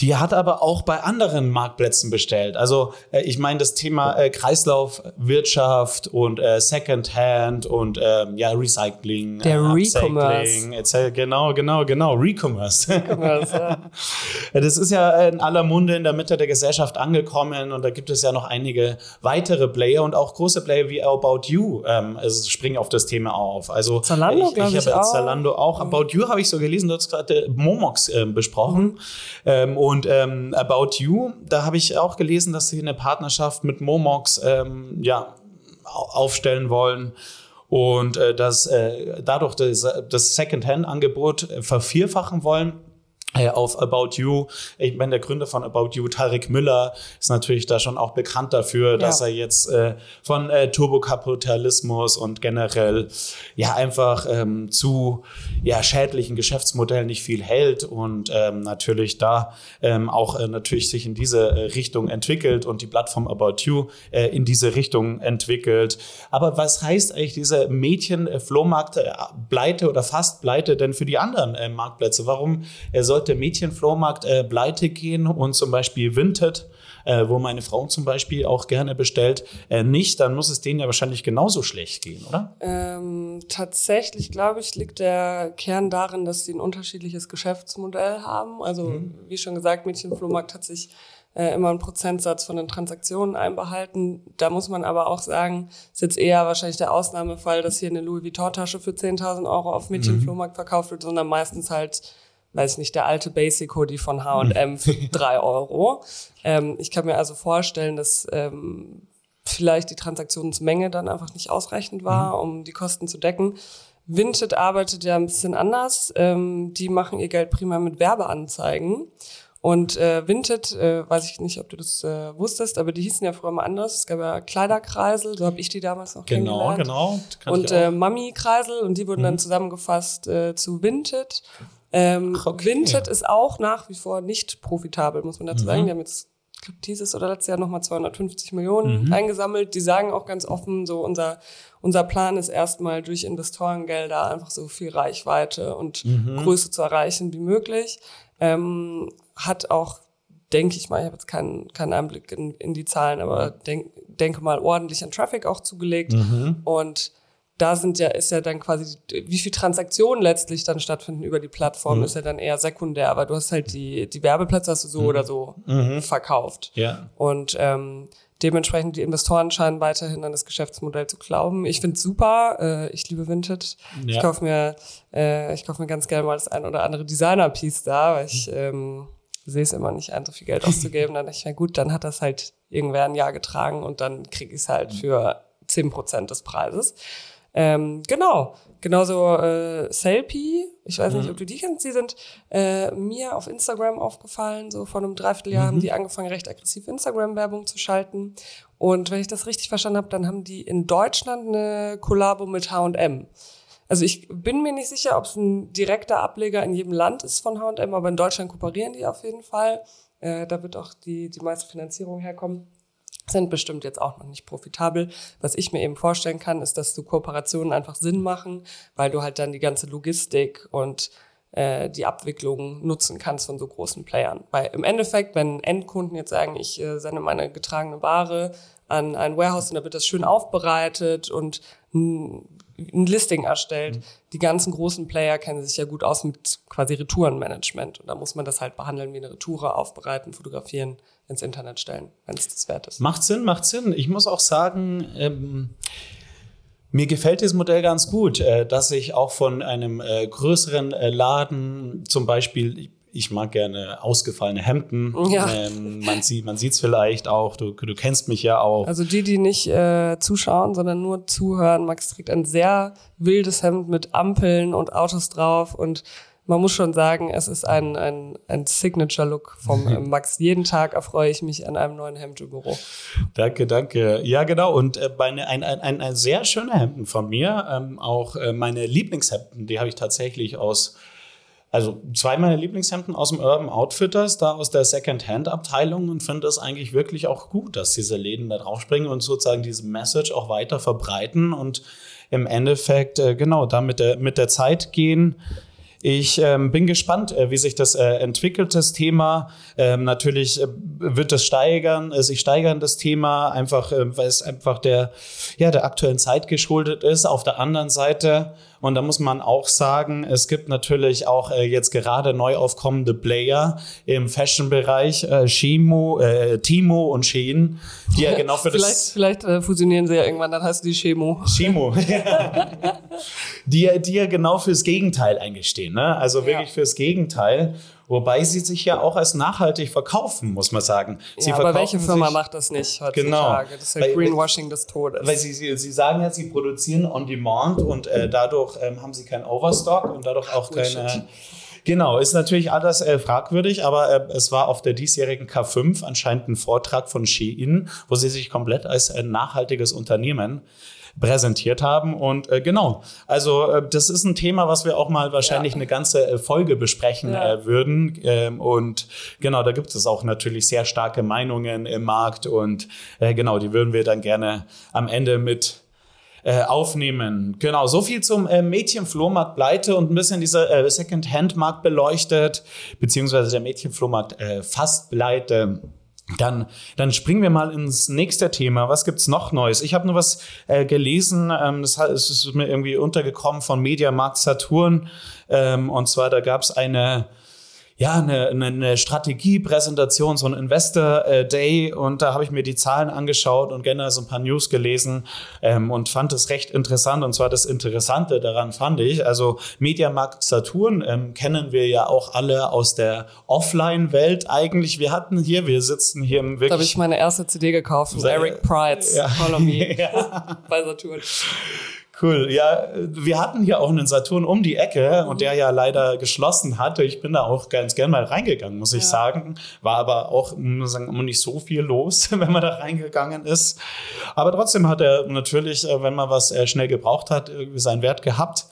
Die hat aber auch bei anderen Marktplätzen bestellt. Also äh, ich meine das Thema äh, Kreislaufwirtschaft und äh, Secondhand und ähm, ja Recycling, Der äh, Recommerce. Upcycling, etc. Genau, genau, genau, Recommerce. Also, Ja, das ist ja in aller Munde in der Mitte der Gesellschaft angekommen und da gibt es ja noch einige weitere Player und auch große Player wie About You ähm, also springen auf das Thema auf. Also Zalando, ich, ich ich, habe auch. Zalando auch. About You habe ich so gelesen, du hast gerade Momox ähm, besprochen. Ähm, und ähm, About You, da habe ich auch gelesen, dass sie eine Partnerschaft mit Momox ähm, ja, au- aufstellen wollen. Und äh, dass äh, dadurch das, das Second-Hand-Angebot äh, vervierfachen wollen. äh, auf About You. Ich meine, der Gründer von About You, Tarek Müller, ist natürlich da schon auch bekannt dafür, dass er jetzt äh, von äh, Turbokapitalismus und generell ja einfach ähm, zu ja, schädlichen Geschäftsmodellen nicht viel hält und ähm, natürlich da ähm, auch äh, natürlich sich in diese äh, Richtung entwickelt und die Plattform About You äh, in diese Richtung entwickelt. Aber was heißt eigentlich diese Mädchen-Flohmarkt äh, pleite oder fast pleite denn für die anderen äh, Marktplätze? Warum äh, sollte Mädchenflohmarkt äh, pleite gehen und zum Beispiel Vinted, äh, wo meine Frau zum Beispiel auch gerne bestellt, äh, nicht? Dann muss es denen ja wahrscheinlich genauso schlecht gehen, oder? Ähm, tatsächlich, glaube ich, liegt der Kern darin, dass sie ein unterschiedliches Geschäftsmodell haben. Also, wie schon gesagt, Mädchenflohmarkt hat sich äh, immer einen Prozentsatz von den Transaktionen einbehalten. Da muss man aber auch sagen, ist jetzt eher wahrscheinlich der Ausnahmefall, dass hier eine Louis Vuitton-Tasche für 10.000 Euro auf Mädchenflohmarkt verkauft wird, sondern meistens halt weiß ich nicht, der alte Basic Hoodie von H&M für drei Euro. Ähm, ich kann mir also vorstellen, dass ähm, vielleicht die Transaktionsmenge dann einfach nicht ausreichend war, um die Kosten zu decken. Vinted arbeitet ja ein bisschen anders. Ähm, die machen ihr Geld prima mit Werbeanzeigen. Und äh, Vinted, äh, weiß ich nicht, ob du das äh, wusstest, aber die hießen ja früher mal anders. Es gab ja Kleiderkreisel, so habe ich die damals noch Genau, kennengelernt. genau. Kann Und. Mhm. äh, Mami-Kreisel und die wurden dann zusammengefasst äh, zu Vinted. Ähm, Ach, okay. Vinted ist auch nach wie vor nicht profitabel, muss man dazu Mhm. sagen. Die haben jetzt, ich glaube, dieses oder letztes Jahr nochmal 250 Mhm. Millionen eingesammelt. Die sagen auch ganz offen, so unser, unser Plan ist erstmal durch Investorengelder einfach so viel Reichweite und Mhm. Größe zu erreichen wie möglich. Ähm, hat auch, denke ich mal, ich habe jetzt keinen, keinen Einblick in, in die Zahlen, aber denk, denke mal ordentlich an Traffic auch zugelegt. Und da sind ja, ist ja dann quasi, wie viel Transaktionen letztlich dann stattfinden über die Plattform, ist ja dann eher sekundär, aber du hast halt die, die Werbeplätze hast du so oder so verkauft. ja. Und ähm, dementsprechend die Investoren scheinen weiterhin an das Geschäftsmodell zu glauben. Ich finde super. Äh, ich liebe Vinted. Ich Ja. kaufe mir, äh, ich kaufe mir ganz gerne mal das ein oder andere Designer-Piece da, weil ich ähm, sehe es immer nicht ein, so viel Geld auszugeben. Dann dachte ich mir, gut, dann hat das halt irgendwer ein Jahr getragen und dann kriege ich es halt für 10% des Preises. Ähm, genau, genauso äh, Selfie, ich weiß nicht, ob du die kennst, die sind äh, mir auf Instagram aufgefallen, so vor einem Dreivierteljahr haben die angefangen, recht aggressiv Instagram-Werbung zu schalten. Und wenn ich das richtig verstanden habe, dann haben die in Deutschland eine Kollabo mit H&M. Also ich bin mir nicht sicher, ob es ein direkter Ableger in jedem Land ist von H&M, aber in Deutschland kooperieren die auf jeden Fall. Äh, da wird auch die, die meiste Finanzierung herkommen sind bestimmt jetzt auch noch nicht profitabel. Was ich mir eben vorstellen kann, ist, dass so Kooperationen einfach Sinn machen, weil du halt dann die ganze Logistik und äh, die Abwicklung nutzen kannst von so großen Playern. Weil im Endeffekt, wenn Endkunden jetzt sagen, ich äh, sende meine getragene Ware an ein Warehouse und da wird das schön aufbereitet und ein, ein Listing erstellt. Mhm. Die ganzen großen Player kennen sich ja gut aus mit quasi Retourenmanagement. Und da muss man das halt behandeln wie eine Retoure, aufbereiten, fotografieren, ins Internet stellen, wenn es das wert ist. Macht Sinn, macht Sinn. Ich muss auch sagen, ähm, mir gefällt dieses Modell ganz gut, äh, dass ich auch von einem äh, größeren äh, Laden zum Beispiel, ich mag gerne ausgefallene Hemden. Ja. Ähm, man sieht man sieht's vielleicht auch. Du, du kennst mich ja auch. Also die, die nicht äh, zuschauen, sondern nur zuhören. Max trägt ein sehr wildes Hemd mit Ampeln und Autos drauf und man muss schon sagen, es ist ein, ein, ein Signature-Look vom äh, Max. Jeden Tag erfreue ich mich an einem neuen Hemd im Büro. Danke, danke. Ja, genau. Und äh, meine, ein, ein, ein, ein sehr schöner Hemden von mir, ähm, auch äh, meine Lieblingshemden, die habe ich tatsächlich aus also zwei meiner Lieblingshemden aus dem Urban Outfitters, da aus der Second-Hand-Abteilung und finde es eigentlich wirklich auch gut, dass diese Läden da draufspringen und sozusagen diese Message auch weiter verbreiten und im Endeffekt, äh, genau, da mit der, mit der Zeit gehen. Ich ähm, bin gespannt, äh, wie sich das äh, entwickelt, das Thema. Ähm, natürlich äh, wird es steigern, äh, sich steigern, das Thema, einfach, äh, weil es einfach der, ja, der aktuellen Zeit geschuldet ist. Auf der anderen Seite und da muss man auch sagen, es gibt natürlich auch äh, jetzt gerade neu aufkommende Player im Fashion-Bereich, äh, Shimo, äh, Timo und Shein, die ja genau für vielleicht, das... Vielleicht äh, fusionieren sie ja irgendwann, dann heißt die Shimo. Shimo, die, die ja genau fürs Gegenteil eingestehen, ne? also wirklich ja. fürs Gegenteil. Wobei sie sich ja auch als nachhaltig verkaufen, muss man sagen. Sie ja, aber welche Firma macht das nicht heutzutage? Genau. Das ist ja weil, Greenwashing des Todes. Weil sie, sie, sie sagen ja, sie produzieren on demand und äh, dadurch ähm, haben sie keinen Overstock und dadurch auch keine... Genau, ist natürlich alles äh, fragwürdig, aber äh, es war auf der diesjährigen K5 anscheinend ein Vortrag von Shein, wo sie sich komplett als ein nachhaltiges Unternehmen präsentiert haben. Und äh, genau, also äh, das ist ein Thema, was wir auch mal wahrscheinlich ja. eine ganze äh, Folge besprechen ja. äh, würden. Ähm, und genau, da gibt es auch natürlich sehr starke Meinungen im Markt und äh, genau, die würden wir dann gerne am Ende mit äh, aufnehmen. Genau, so viel zum äh, Mädchenflohmarkt Pleite und ein bisschen dieser äh, Second-Hand-Markt beleuchtet, beziehungsweise der Mädchenflohmarkt äh, fast Pleite. Dann, dann springen wir mal ins nächste Thema. Was gibt's noch Neues? Ich habe nur was äh, gelesen, ähm, das ist mir irgendwie untergekommen von Mediamarkt Saturn. Ähm, und zwar, da gab's eine ja, eine, eine Strategiepräsentation, so ein Investor äh, Day und da habe ich mir die Zahlen angeschaut und generell so ein paar News gelesen ähm, und fand es recht interessant und zwar das Interessante daran fand ich, also Mediamarkt Saturn ähm, kennen wir ja auch alle aus der Offline-Welt eigentlich. Wir hatten hier, wir sitzen hier im wirklich... Da habe ich meine erste CD gekauft von Eric Prides, ja. Follow Me, ja. bei Saturn. Cool. Ja, wir hatten hier auch einen Saturn um die Ecke und der ja leider geschlossen hatte. Ich bin da auch ganz gern mal reingegangen, muss ich ja. sagen. War aber auch muss sagen, nicht so viel los, wenn man da reingegangen ist. Aber trotzdem hat er natürlich, äh, wenn man was äh, schnell gebraucht hat, irgendwie seinen Wert gehabt.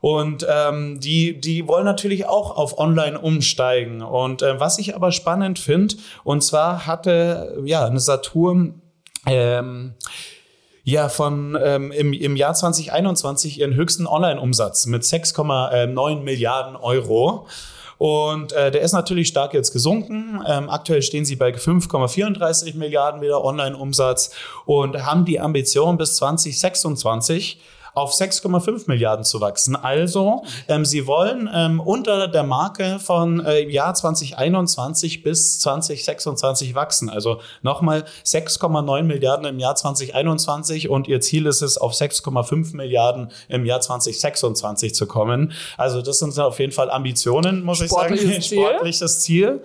Und ähm, die, die wollen natürlich auch auf Online umsteigen. Und äh, was ich aber spannend finde, und zwar hatte ja eine Saturn ähm, ja von ähm, im, im Jahr 2021 ihren höchsten Online-Umsatz mit 6,9 Milliarden Euro. Und äh, der ist natürlich stark jetzt gesunken. Ähm, aktuell stehen sie bei 5,34 Milliarden wieder Online-Umsatz und haben die Ambition bis 2026 auf 6,5 Milliarden zu wachsen. Also, ähm, sie wollen ähm, unter der Marke von äh, Jahr 2021 bis 2026 wachsen. Also nochmal 6,9 Milliarden im Jahr 2021 und ihr Ziel ist es, auf 6,5 Milliarden im Jahr 2026 zu kommen. Also das sind auf jeden Fall Ambitionen, muss ich sagen. Ziel. Sportliches Ziel.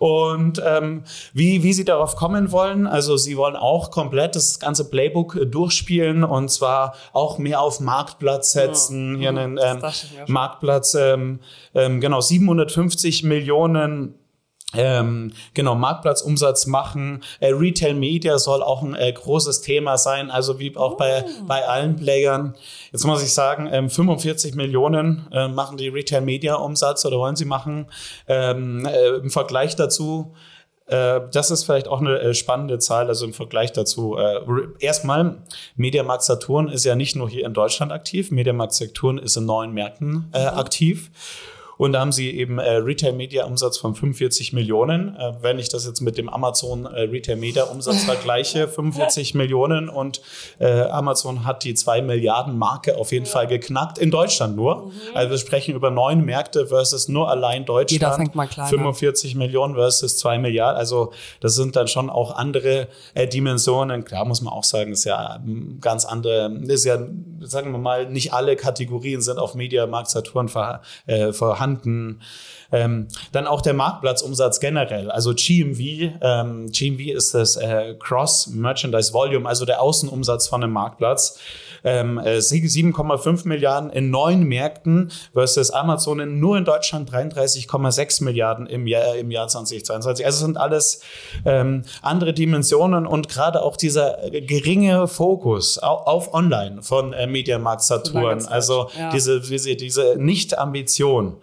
Und ähm, wie, wie sie darauf kommen wollen, also sie wollen auch komplett das ganze Playbook äh, durchspielen und zwar auch mehr auf Marktplatz setzen. Ja. Hier einen ähm, Marktplatz, ähm, ähm, genau, 750 Millionen ähm, genau, Marktplatzumsatz machen. Äh, Retail Media soll auch ein äh, großes Thema sein, also wie auch oh. bei, bei allen Playern. Jetzt muss ich sagen, ähm, 45 Millionen äh, machen die Retail Media Umsatz oder wollen sie machen. Ähm, äh, Im Vergleich dazu, äh, das ist vielleicht auch eine äh, spannende Zahl, also im Vergleich dazu. erstmal, Mediamarkt Saturn ist ja nicht nur hier in Deutschland aktiv, Mediamarkt Saturn ist in neuen Märkten mhm. aktiv. Und da haben sie eben äh, Retail-Media-Umsatz von 45 Millionen. Äh, wenn ich das jetzt mit dem Amazon äh, Retail-Media-Umsatz vergleiche, 45 Millionen und äh, Amazon hat die 2 Milliarden Marke auf jeden ja. Fall geknackt, in Deutschland nur. Mhm. Also wir sprechen über neun Märkte versus nur allein Deutschland. Jeder fängt mal kleiner. 45 Millionen versus 2 Milliarden. Also das sind dann schon auch andere äh, Dimensionen. Klar muss man auch sagen, ist ja ähm, ganz andere, ist ja, sagen wir mal, nicht alle Kategorien sind auf Media Markt Saturn vor, vorhanden. Ähm, dann auch der Marktplatzumsatz generell, also GMV. Ähm, GMV ist das äh, Cross Merchandise Volume, also der Außenumsatz von einem Marktplatz. Ähm, 7,5 äh, Milliarden in neun Märkten versus Amazon in, nur in Deutschland 33,6 Milliarden im Jahr, im Jahr 2022. Also sind alles ähm, andere Dimensionen und gerade auch dieser geringe Fokus auf, auf Online von äh, Mediamarkt Saturn, also ja. diese, diese, diese Nicht-Ambition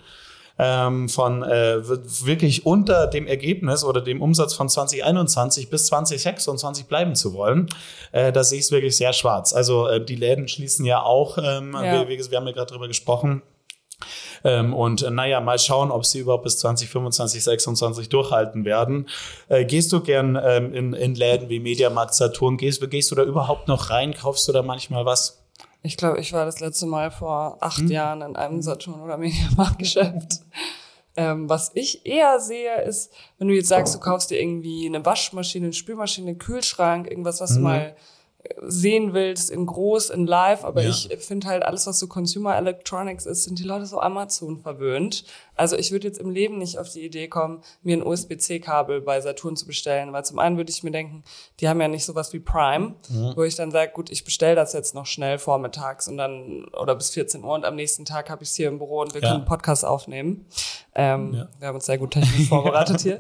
ähm, von äh, wirklich unter dem Ergebnis oder dem Umsatz von 2021 bis 2026 bleiben zu wollen, äh, da sehe ich es wirklich sehr schwarz. Also äh, die Läden schließen ja auch, ähm, ja. Wir, wir, haben ja gerade drüber gesprochen. Ähm, und äh, naja, mal schauen, ob sie überhaupt bis 2025, 2026 durchhalten werden. Äh, gehst du gern ähm, in, in Läden wie Mediamarkt, Saturn? Gehst, gehst du da überhaupt noch rein? Kaufst du da manchmal was? Ich glaube, ich war das letzte Mal vor acht hm. Jahren in einem Saturn- oder Mediamarktgeschäft. ähm, was ich eher sehe, ist, wenn du jetzt sagst, du kaufst dir irgendwie eine Waschmaschine, eine Spülmaschine, einen Kühlschrank, irgendwas, was mhm. du mal sehen willst, in groß, in live, aber ja. ich finde halt alles, was so Consumer Electronics ist, sind die Leute so Amazon verwöhnt. Also ich würde jetzt im Leben nicht auf die Idee kommen, mir ein USB-C-Kabel bei Saturn zu bestellen, weil zum einen würde ich mir denken, die haben ja nicht sowas wie Prime, mhm. wo ich dann sage, gut, ich bestelle das jetzt noch schnell vormittags und dann oder bis 14 Uhr und am nächsten Tag habe ich es hier im Büro und wir ja. können einen Podcast aufnehmen. Ähm, ja. Wir haben uns sehr gut technisch vorbereitet hier.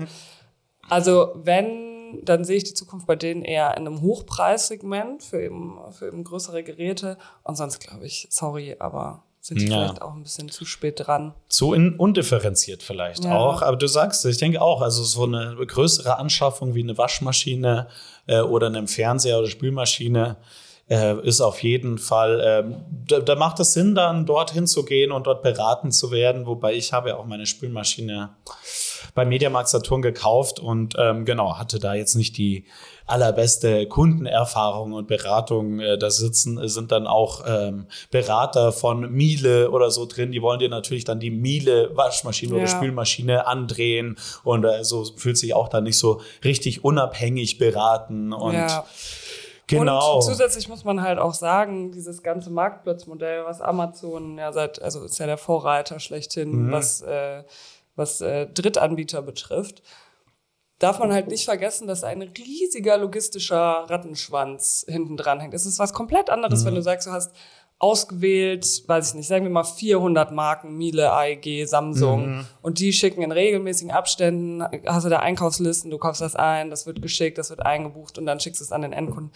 Also wenn dann sehe ich die Zukunft bei denen eher in einem Hochpreissegment für eben, für eben größere Geräte. Und sonst glaube ich, sorry, aber sind die ja. vielleicht auch ein bisschen zu spät dran. Zu in, undifferenziert vielleicht ja. auch. Aber du sagst, ich denke auch, also so eine größere Anschaffung wie eine Waschmaschine äh, oder eine Fernseher oder Spülmaschine äh, ist auf jeden Fall, ähm, da, da, macht es Sinn, dann dorthin zu gehen und dort beraten zu werden. Wobei ich habe ja auch meine Spülmaschine bei Mediamarkt Saturn gekauft und ähm, genau, hatte da jetzt nicht die allerbeste Kundenerfahrung und Beratung. Äh, da sitzen, sind dann auch ähm, Berater von Miele oder so drin. Die wollen dir natürlich dann die Miele Waschmaschine ja. oder Spülmaschine andrehen und äh, so fühlt sich auch dann nicht so richtig unabhängig beraten und ja. Genau. Und zusätzlich muss man halt auch sagen, dieses ganze Marktplatzmodell, was Amazon ja seit, also ist ja der Vorreiter schlechthin, mhm. was äh, was äh, Drittanbieter betrifft, darf man halt nicht vergessen, dass ein riesiger logistischer Rattenschwanz hinten dran hängt. Es ist was komplett anderes, mhm. wenn du sagst, du hast ausgewählt, weiß ich nicht, sagen wir mal 400 Marken, Miele, AEG, Samsung mhm. und die schicken in regelmäßigen Abständen, hast du da Einkaufslisten, du kaufst das ein, das wird geschickt, das wird eingebucht und dann schickst du es an den Endkunden.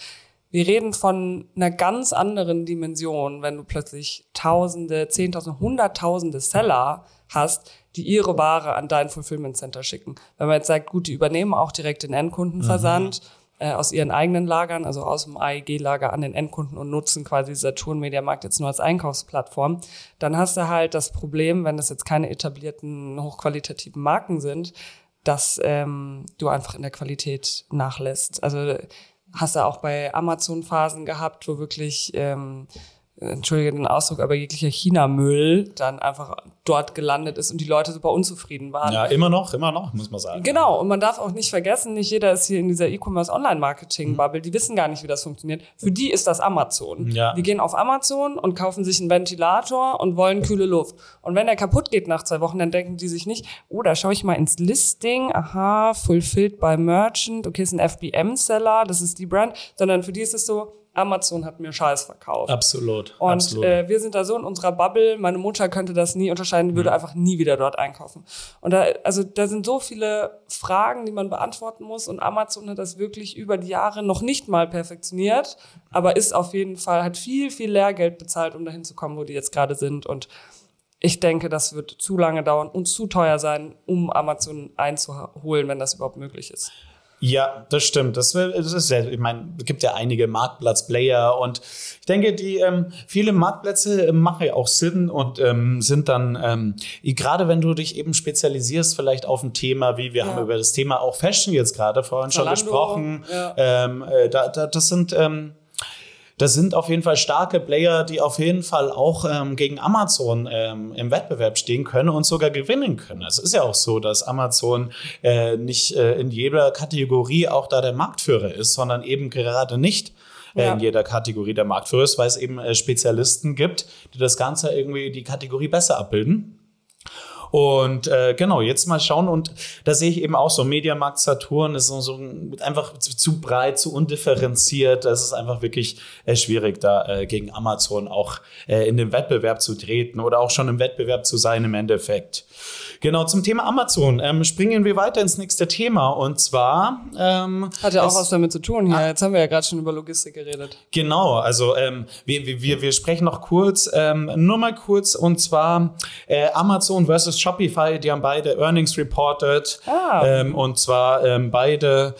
Wir reden von einer ganz anderen Dimension, wenn du plötzlich Tausende, Zehntausende, Hunderttausende Seller hast, die ihre Ware an dein Fulfillment Center schicken. Wenn man jetzt sagt, gut, die übernehmen auch direkt den Endkundenversand mhm. Äh, aus ihren eigenen Lagern, also aus dem AEG-Lager an den Endkunden und nutzen quasi Saturn Mediamarkt jetzt nur als Einkaufsplattform, dann hast du halt das Problem, wenn das jetzt keine etablierten, hochqualitativen Marken sind, dass ähm, du einfach in der Qualität nachlässt. Also hast du auch bei Amazon Phasen gehabt, wo wirklich ähm, entschuldige den Ausdruck, aber jeglicher China-Müll dann einfach dort gelandet ist und die Leute super unzufrieden waren. Ja, immer noch, immer noch, muss man sagen. Genau, und man darf auch nicht vergessen, nicht jeder ist hier in dieser E-Commerce-Online-Marketing-Bubble, mhm. die wissen gar nicht, wie das funktioniert. Für die ist das Amazon. Ja. Die gehen auf Amazon und kaufen sich einen Ventilator und wollen kühle Luft. Und wenn der kaputt geht nach zwei Wochen, dann denken die sich nicht, oh, da schaue ich mal ins Listing, aha, fulfilled by Merchant, okay, ist ein FBM-Seller, das ist die Brand, sondern für die ist es so, Amazon hat mir Scheiß verkauft. Absolut. Und absolut. Äh, wir sind da so in unserer Bubble. Meine Mutter könnte das nie unterscheiden, würde mhm. einfach nie wieder dort einkaufen. Und da, also da sind so viele Fragen, die man beantworten muss. Und Amazon hat das wirklich über die Jahre noch nicht mal perfektioniert, aber ist auf jeden Fall, hat viel, viel Lehrgeld bezahlt, um dahin zu kommen, wo die jetzt gerade sind. Und ich denke, das wird zu lange dauern und zu teuer sein, um Amazon einzuholen, wenn das überhaupt möglich ist. Ja, das stimmt. Das, das ist ja, ich meine, es gibt ja einige Marktplatzplayer und ich denke, die ähm, viele Marktplätze äh, machen ja auch Sinn und ähm, sind dann, ähm, gerade wenn du dich eben spezialisierst, vielleicht auf ein Thema, wie wir Ja. haben über das Thema auch Fashion jetzt gerade vorhin schon Zalando, gesprochen. ja. Ähm, äh, da, da, das sind ähm, das sind auf jeden Fall starke Player, die auf jeden Fall auch ähm, gegen Amazon ähm, im Wettbewerb stehen können und sogar gewinnen können. Es ist ja auch so, dass Amazon äh, nicht äh, in jeder Kategorie auch da der Marktführer ist, sondern eben gerade nicht äh, Ja. in jeder Kategorie der Marktführer ist, weil es eben äh, Spezialisten gibt, die das Ganze irgendwie die Kategorie besser abbilden. Und äh, genau, jetzt mal schauen. Und da sehe ich eben auch so, Mediamarkt Saturn ist so, so einfach zu, zu breit, zu undifferenziert. Das ist einfach wirklich äh, schwierig, da äh, gegen Amazon auch äh, in den Wettbewerb zu treten oder auch schon im Wettbewerb zu sein im Endeffekt. Genau, zum Thema Amazon ähm, springen wir weiter ins nächste Thema. Und zwar ähm, Hat ja auch was damit zu tun hier. Jetzt haben wir ja gerade schon über Logistik geredet. Genau, also ähm, wir, wir- wir, wir sprechen noch kurz, ähm, nur mal kurz, und zwar äh, Amazon versus Shopify, die haben beide Earnings reported. Ah. Ähm, und zwar ähm, beide.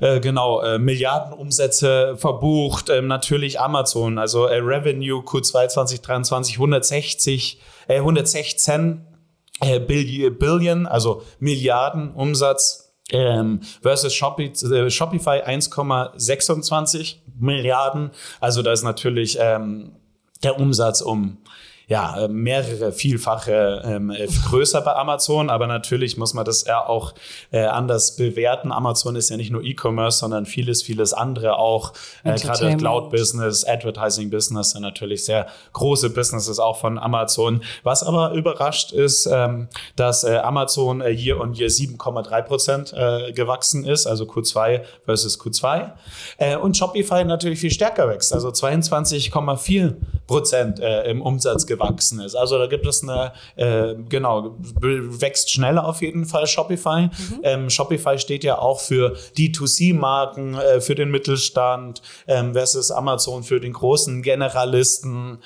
äh, Genau, äh, Milliardenumsätze verbucht. Ähm, natürlich Amazon, also äh, Revenue Q2 2023 160, äh, 116 äh, Billi- Billion, also Milliarden Umsatz ähm, versus äh, Shopify 1,26 Milliarden. Also da ist natürlich ähm, der Umsatz um ja, äh, mehrere, vielfache ähm, äh, größer bei Amazon, aber natürlich muss man das ja auch äh, anders bewerten. Amazon ist ja nicht nur E-Commerce, sondern vieles, vieles andere auch. Äh, Gerade. Cloud-Business, Advertising-Business sind natürlich sehr große Businesses auch von Amazon. Was aber überrascht ist, ähm, dass äh, Amazon äh, year on year 7,3 Prozent äh, gewachsen ist, also Q2 versus Q2. Äh, und Shopify natürlich viel stärker wächst, also 22,4 Prozent äh, im Umsatz gewachsen ist. Also da gibt es eine, äh, genau, wächst schneller auf jeden Fall Shopify. Ähm, Shopify steht ja auch für D2C-Marken, äh, für den Mittelstand ähm, versus Amazon für den großen Generalisten.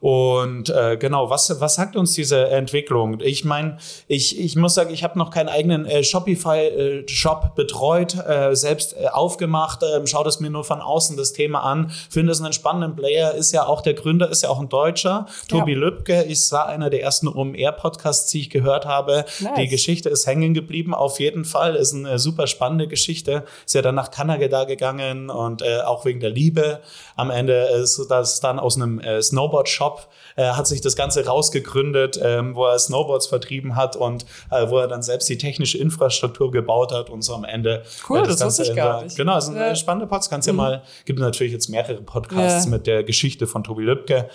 Und äh, genau, was, was sagt uns diese Entwicklung? Ich meine, ich, ich muss sagen, ich habe noch keinen eigenen äh, Shopify-Shop betreut, äh, selbst äh, aufgemacht, äh, schaue das mir nur von außen das Thema an, finde es einen spannenden Player, ist ja auch der Gründer, ist ja auch ein Deutscher, Tobi Lübke, ich war einer der ersten OMR-Podcasts, die ich gehört habe. Nice. Die Geschichte ist hängen geblieben, auf jeden Fall, ist eine super spannende Geschichte, ist ja dann nach Kanada gegangen und äh, auch wegen der Liebe. Am Ende ist das dann aus einem äh, Snowboard-Shop äh, hat sich das Ganze rausgegründet, ähm, wo er Snowboards vertrieben hat und äh, wo er dann selbst die technische Infrastruktur gebaut hat und so am Ende. Cool, äh, das wusste ich gar der- nicht. Genau, ist ein Ja. äh, spannender Podcast. Kannst ja mal, gibt natürlich jetzt mehrere Podcasts Ja. mit der Geschichte von Tobi Lübke.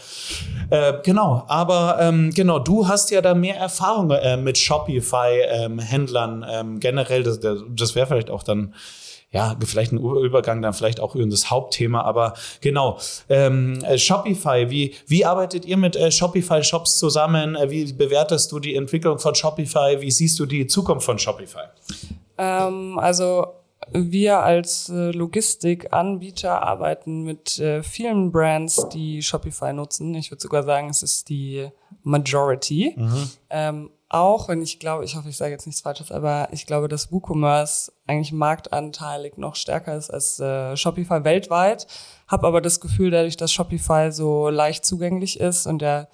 Äh, genau, aber ähm, genau, du hast ja da mehr Erfahrung äh, mit Shopify-Händlern ähm, generell. Das, das, wäre vielleicht auch dann ja, vielleicht ein Übergang dann vielleicht auch in das Hauptthema, aber genau. Ähm, äh, Shopify, wie, wie arbeitet ihr mit äh, Shopify-Shops zusammen? Äh, wie bewertest du die Entwicklung von Shopify? Wie siehst du die Zukunft von Shopify? Ähm, also wir als äh, Logistikanbieter arbeiten mit äh, vielen Brands, die Shopify nutzen. Ich würde sogar sagen, es ist die Majority. Ähm, auch wenn ich glaube, ich hoffe, ich sage jetzt nichts Falsches, aber ich glaube, dass WooCommerce eigentlich marktanteilig noch stärker ist als äh, Shopify weltweit. Hab aber das Gefühl, dadurch, dass Shopify so leicht zugänglich ist und der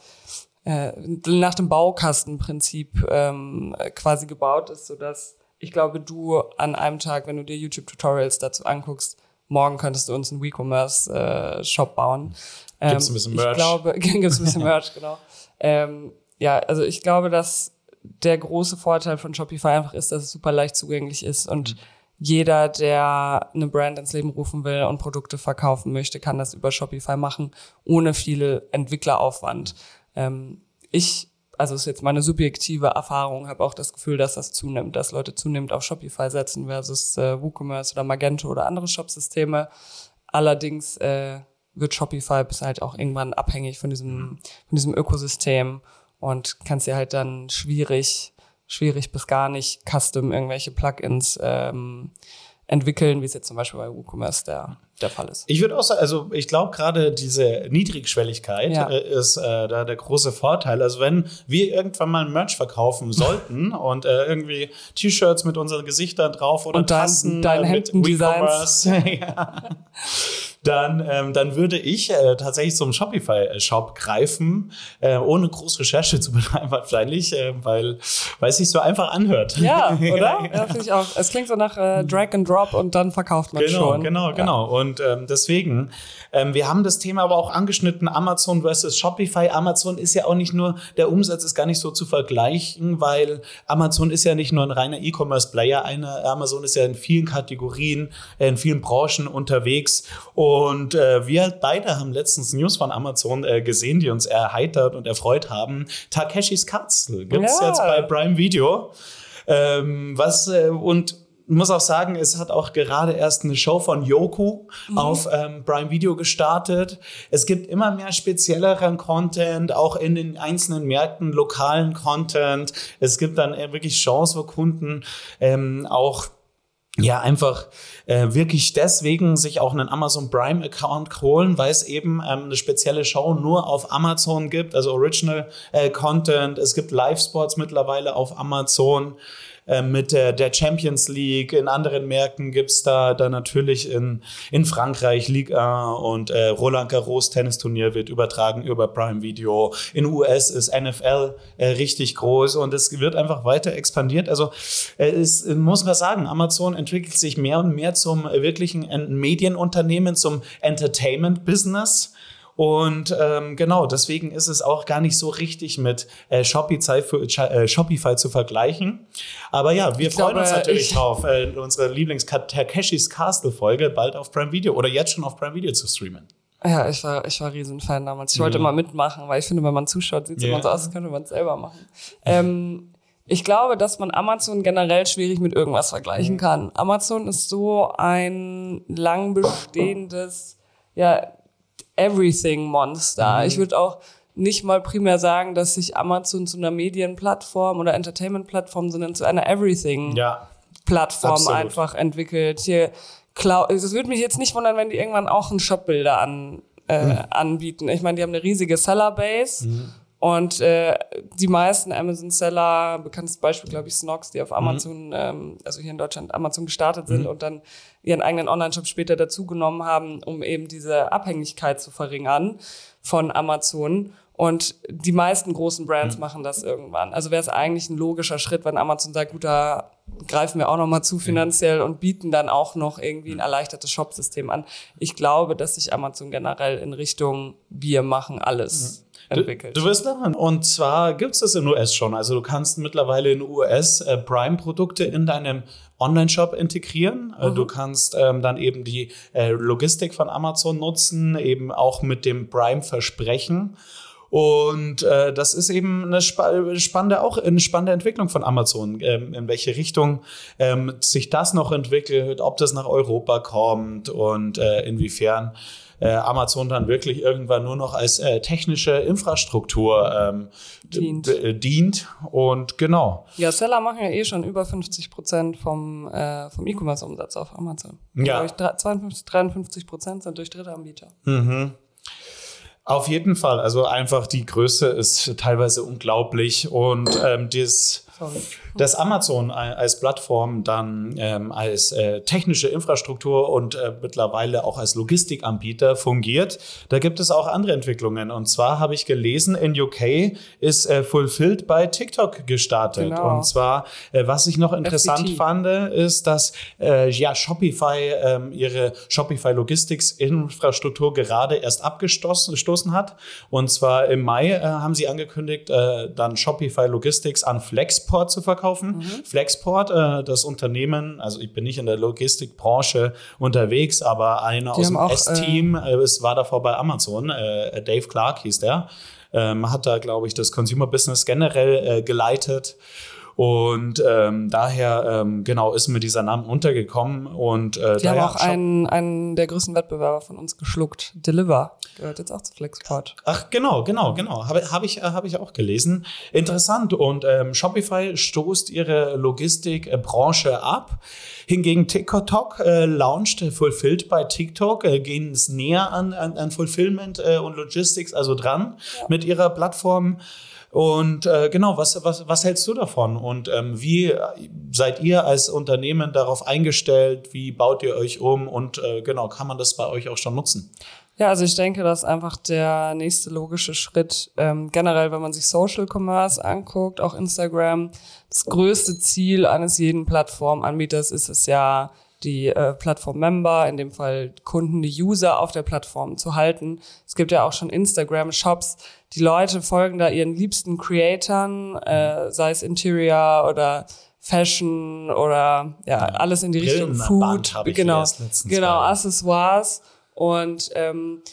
äh, nach dem Baukastenprinzip ähm, äh, quasi gebaut ist, sodass ich glaube, du an einem Tag, wenn du dir YouTube-Tutorials dazu anguckst, morgen könntest du uns einen WeCommerce-Shop bauen. Ähm, Gibt's ein bisschen Merch? Ich glaube, gibt's ein bisschen Merch, genau. Ähm, ja, also ich glaube, dass der große Vorteil von Shopify einfach ist, dass es super leicht zugänglich ist und jeder, der eine Brand ins Leben rufen will und Produkte verkaufen möchte, kann das über Shopify machen, ohne viel Entwickleraufwand. Ähm, ich, also ist jetzt meine subjektive Erfahrung, habe auch das Gefühl, dass das zunimmt, dass Leute zunehmend auf Shopify setzen versus äh, WooCommerce oder Magento oder andere Shopsysteme. Allerdings äh, wird Shopify bis halt auch irgendwann abhängig von diesem, von diesem Ökosystem und kannst dir halt dann schwierig, schwierig bis gar nicht custom irgendwelche Plugins ähm, entwickeln, wie es jetzt zum Beispiel bei WooCommerce der, der Fall ist. Ich würde auch sagen, also ich glaube gerade diese Niedrigschwelligkeit Ja. äh, ist äh, da der große Vorteil. Also wenn wir irgendwann mal Merch verkaufen sollten und äh, irgendwie T-Shirts mit unseren Gesichtern drauf oder Und dein- Tassen deine äh, mit. WeCommerce, ja. dann, ähm, dann würde ich äh, tatsächlich zum Shopify-Shop greifen, äh, ohne groß Recherche zu betreiben wahrscheinlich, äh, weil, weil es sich so einfach anhört. Ja, oder? Ja, finde ich auch. Es klingt so nach äh, Drag and Drop und dann verkauft man Genau, schon. genau, Ja. genau. Und ähm, deswegen, ähm, wir haben das Thema aber auch angeschnitten, Amazon versus Shopify. Amazon ist ja auch nicht nur, der Umsatz ist gar nicht so zu vergleichen, weil Amazon ist ja nicht nur ein reiner E-Commerce-Player. Amazon ist ja in vielen Kategorien, in vielen Branchen unterwegs. Und äh, wir beide haben letztens News von Amazon äh, gesehen, die uns erheitert und erfreut haben. Takeshis Castle gibt's Ja. jetzt bei Prime Video. Ähm, was äh, und muss auch sagen, es hat auch gerade erst eine Show von Yoku auf ähm, Prime Video gestartet. Es gibt immer mehr spezielleren Content, auch in den einzelnen Märkten lokalen Content. Es gibt dann äh, wirklich Chance für Kunden ähm, auch ja, einfach äh, wirklich deswegen sich auch einen Amazon Prime Account holen, weil es eben ähm, eine spezielle Show nur auf Amazon gibt, also Original äh, Content. Es gibt Live-Sports mittlerweile auf Amazon äh, mit der, der Champions League. In anderen Märkten gibt's da, da natürlich in, in Frankreich Liga und äh, Roland Garros Tennisturnier wird übertragen über Prime Video. In US ist NFL äh, richtig groß und es wird einfach weiter expandiert. Also äh, es muss man sagen, Amazon entwickelt sich mehr und mehr zum äh, wirklichen äh, Medienunternehmen, zum Entertainment-Business. Und ähm, genau, deswegen ist es auch gar nicht so richtig mit äh, Shopify, für, äh, Shopify zu vergleichen. Aber ja, wir Ich freuen glaube, uns natürlich ich- drauf, äh, unsere Lieblings-Takeshis Castle-Folge bald auf Prime Video oder jetzt schon auf Prime Video zu streamen. Ja, ich war, ich war Riesenfan damals. Ich wollte Ja. immer mitmachen, weil ich finde, wenn man zuschaut, sieht es Ja. immer so aus, als könnte man es selber machen. Ähm, ich glaube, dass man Amazon generell schwierig mit irgendwas vergleichen kann. Amazon ist so ein lang bestehendes, ja, Everything-Monster. Ich würde auch nicht mal primär sagen, dass sich Amazon zu einer Medienplattform oder Entertainment-Plattform, sondern zu einer Everything Ja, einfach entwickelt. Hier, Cloud, es würde mich jetzt nicht wundern, wenn die irgendwann auch einen Shopbilder an, äh, Mhm. anbieten. Ich meine, die haben eine riesige Sellerbase und äh, die meisten Amazon-Seller, bekanntes Beispiel, glaube ich, Snox, die auf Amazon, ähm, also hier in Deutschland Amazon gestartet sind und dann ihren eigenen Online-Shop später dazugenommen haben, um eben diese Abhängigkeit zu verringern von Amazon. Und die meisten großen Brands machen das irgendwann. Also wäre es eigentlich ein logischer Schritt, wenn Amazon sagt, gut, da greifen wir auch noch mal zu finanziell und bieten dann auch noch irgendwie ein erleichtertes Shopsystem an. Ich glaube, dass sich Amazon generell in Richtung wir machen alles entwickelt. Du, du wirst lachen. Und zwar gibt es das in US schon. Also du kannst mittlerweile in US äh, Prime-Produkte in deinem Online-Shop integrieren. Äh, Du kannst ähm, dann eben die äh, Logistik von Amazon nutzen, eben auch mit dem Prime-Versprechen. Und äh, das ist eben eine spa spannende, auch eine spannende Entwicklung von Amazon, ähm, in welche Richtung ähm, sich das noch entwickelt, ob das nach Europa kommt und äh, inwiefern Amazon dann wirklich irgendwann nur noch als äh, technische Infrastruktur ähm, Dient. äh, dient. Und genau. Ja, Seller machen ja eh schon über 50 Prozent vom, äh, vom E-Commerce-Umsatz auf Amazon. Ja. Ich, dre- 52, 53 Prozent sind durch Drittanbieter. Auf jeden Fall. Also einfach die Größe ist teilweise unglaublich und ähm, das, Sorry. Dass Amazon als Plattform dann ähm, als äh, technische Infrastruktur und äh, mittlerweile auch als Logistikanbieter fungiert, da gibt es auch andere Entwicklungen. Und zwar habe ich gelesen, in UK ist äh, Fulfilled bei TikTok gestartet. Genau. Und zwar, äh, was ich noch interessant FCT. fand, ist, dass äh, ja Shopify ähm, ihre Shopify Logistics Infrastruktur gerade erst abgestoßen gestoßen hat. Und zwar im Mai äh, haben sie angekündigt, äh, dann Shopify Logistics an Flexport zu verkaufen. Flexport, äh, das Unternehmen, also ich bin nicht in der Logistikbranche unterwegs, aber einer aus haben dem S-Team, äh, es war davor bei Amazon, äh, Dave Clark hieß der, ähm, hat da, glaube ich, das Consumer Business generell äh, geleitet. Und ähm, daher, ähm, genau, ist mir dieser Name untergekommen. Und äh, Die haben auch einen, einen der größten Wettbewerber von uns geschluckt. Deliver gehört jetzt auch zu Flexport. Ach, genau, genau, genau. Habe hab ich, äh, hab ich auch gelesen. Interessant. Und ähm, Shopify stoßt ihre Logistikbranche ab. Hingegen TikTok äh, launcht Fulfilled bei TikTok, äh, gehen es näher an, an, an Fulfillment äh, und Logistics, also dran mit ihrer Plattform. Und äh, genau, was, was, was hältst du davon? Und ähm, wie seid ihr als Unternehmen darauf eingestellt? Wie baut ihr euch um? Und äh, genau, kann man das bei euch auch schon nutzen? Ja, also ich denke, das ist einfach der nächste logische Schritt. Ähm, generell, wenn man sich Social Commerce anguckt, auch Instagram, das größte Ziel eines jeden Plattformanbieters ist es ja, die äh, Plattform-Member, in dem Fall Kunden, die User auf der Plattform zu halten. Es gibt ja auch schon Instagram-Shops. Die Leute folgen da ihren liebsten Creatoren, äh, sei es Interior oder Fashion oder ja, alles in die Richtung Food. genau, genau, Accessoires. Und ähm,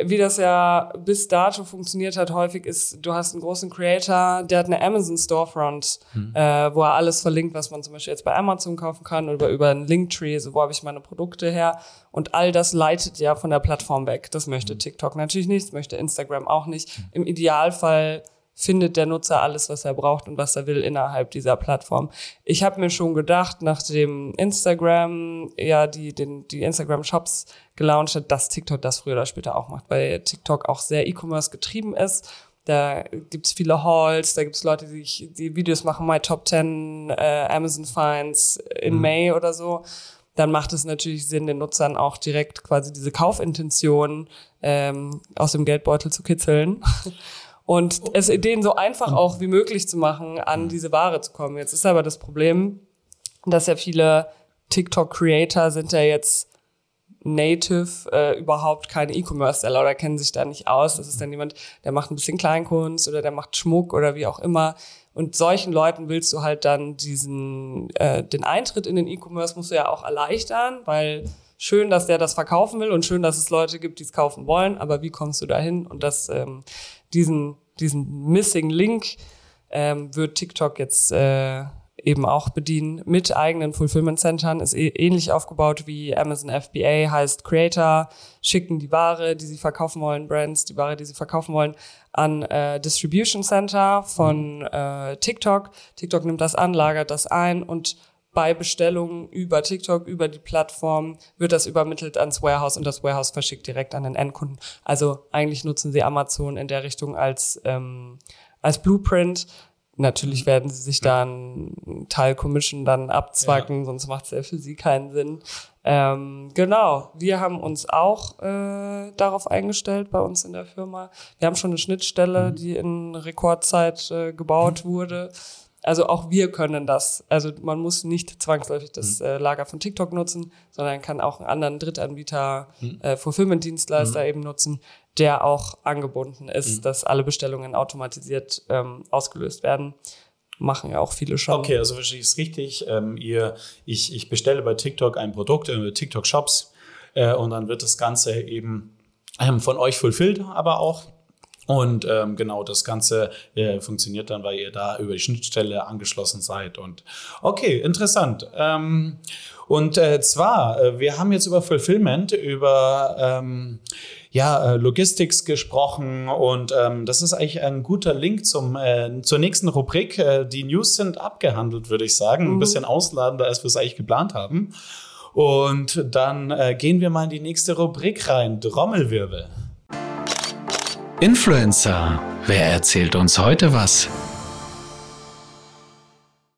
wie das ja bis dato funktioniert hat, häufig ist, du hast einen großen Creator, der hat eine Amazon Storefront, Hm. äh, wo er alles verlinkt, was man zum Beispiel jetzt bei Amazon kaufen kann oder über einen Linktree, so wo habe ich meine Produkte her. Und all das leitet ja von der Plattform weg. Das möchte TikTok natürlich nicht, das möchte Instagram auch nicht. Im Idealfall findet der Nutzer alles, was er braucht und was er will innerhalb dieser Plattform. Ich habe mir schon gedacht, nachdem Instagram ja die, den, die Instagram-Shops gelauncht hat, dass TikTok das früher oder später auch macht, weil TikTok auch sehr E-Commerce getrieben ist. Da gibt's viele Halls, da gibt's Leute, die, sich- die Videos machen, My Top 10 äh, Amazon Finds in May oder so. Dann macht es natürlich Sinn, den Nutzern auch direkt quasi diese Kaufintention ähm, aus dem Geldbeutel zu kitzeln. Und es denen so einfach auch wie möglich zu machen, an diese Ware zu kommen. Jetzt ist aber das Problem, dass ja viele TikTok-Creator sind ja jetzt native äh, überhaupt keine E-Commerce-Seller oder kennen sich da nicht aus. Das ist dann jemand, der macht ein bisschen Kleinkunst oder der macht Schmuck oder wie auch immer. Und solchen Leuten willst du halt dann diesen, äh, den Eintritt in den E-Commerce musst du ja auch erleichtern, weil schön, dass der das verkaufen will und schön, dass es Leute gibt, die es kaufen wollen, aber wie kommst du dahin? Und das, ähm, diesen, diesen Missing Link ähm, wird TikTok jetzt äh, eben auch bedienen mit eigenen Fulfillment Centern, ist eh, ähnlich aufgebaut wie Amazon FBA, heißt Creator, schicken die Ware, die sie verkaufen wollen, Brands, die Ware, die sie verkaufen wollen, an äh, Distribution Center von äh, TikTok. TikTok nimmt das an, lagert das ein und bei Bestellungen über TikTok, über die Plattform, wird das übermittelt ans Warehouse und das Warehouse verschickt direkt an den Endkunden. Also eigentlich nutzen sie Amazon in der Richtung als, ähm, als Blueprint. Natürlich werden sie sich da einen Teil Commission dann abzwacken, sonst macht es ja für sie keinen Sinn. Ähm, genau, wir haben uns auch äh, darauf eingestellt bei uns in der Firma. Wir haben schon eine Schnittstelle, die in Rekordzeit äh, gebaut wurde. Also auch wir können das. Also man muss nicht zwangsläufig das äh, Lager von TikTok nutzen, sondern kann auch einen anderen Drittanbieter, äh, Fulfillment-Dienstleister eben nutzen, der auch angebunden ist, dass alle Bestellungen automatisiert ähm, ausgelöst werden. Machen ja auch viele schon. Okay, also verstehe ich es richtig. Ähm, ihr, ich, ich bestelle bei TikTok ein Produkt, äh, TikTok Shops, äh, und dann wird das Ganze eben ähm, von euch fulfilled, aber auch. Und ähm, genau, das Ganze äh, funktioniert dann, weil ihr da über die Schnittstelle angeschlossen seid. Und okay, interessant. Ähm, und äh, zwar, äh, wir haben jetzt über Fulfillment, über ähm, ja, äh, Logistics gesprochen und ähm, das ist eigentlich ein guter Link zum, äh, zur nächsten Rubrik. Äh, die News sind abgehandelt, würde ich sagen. Ein bisschen ausladender, als wir es eigentlich geplant haben. Und dann äh, gehen wir mal in die nächste Rubrik rein. Trommelwirbel. Influencer. Wer erzählt uns heute was?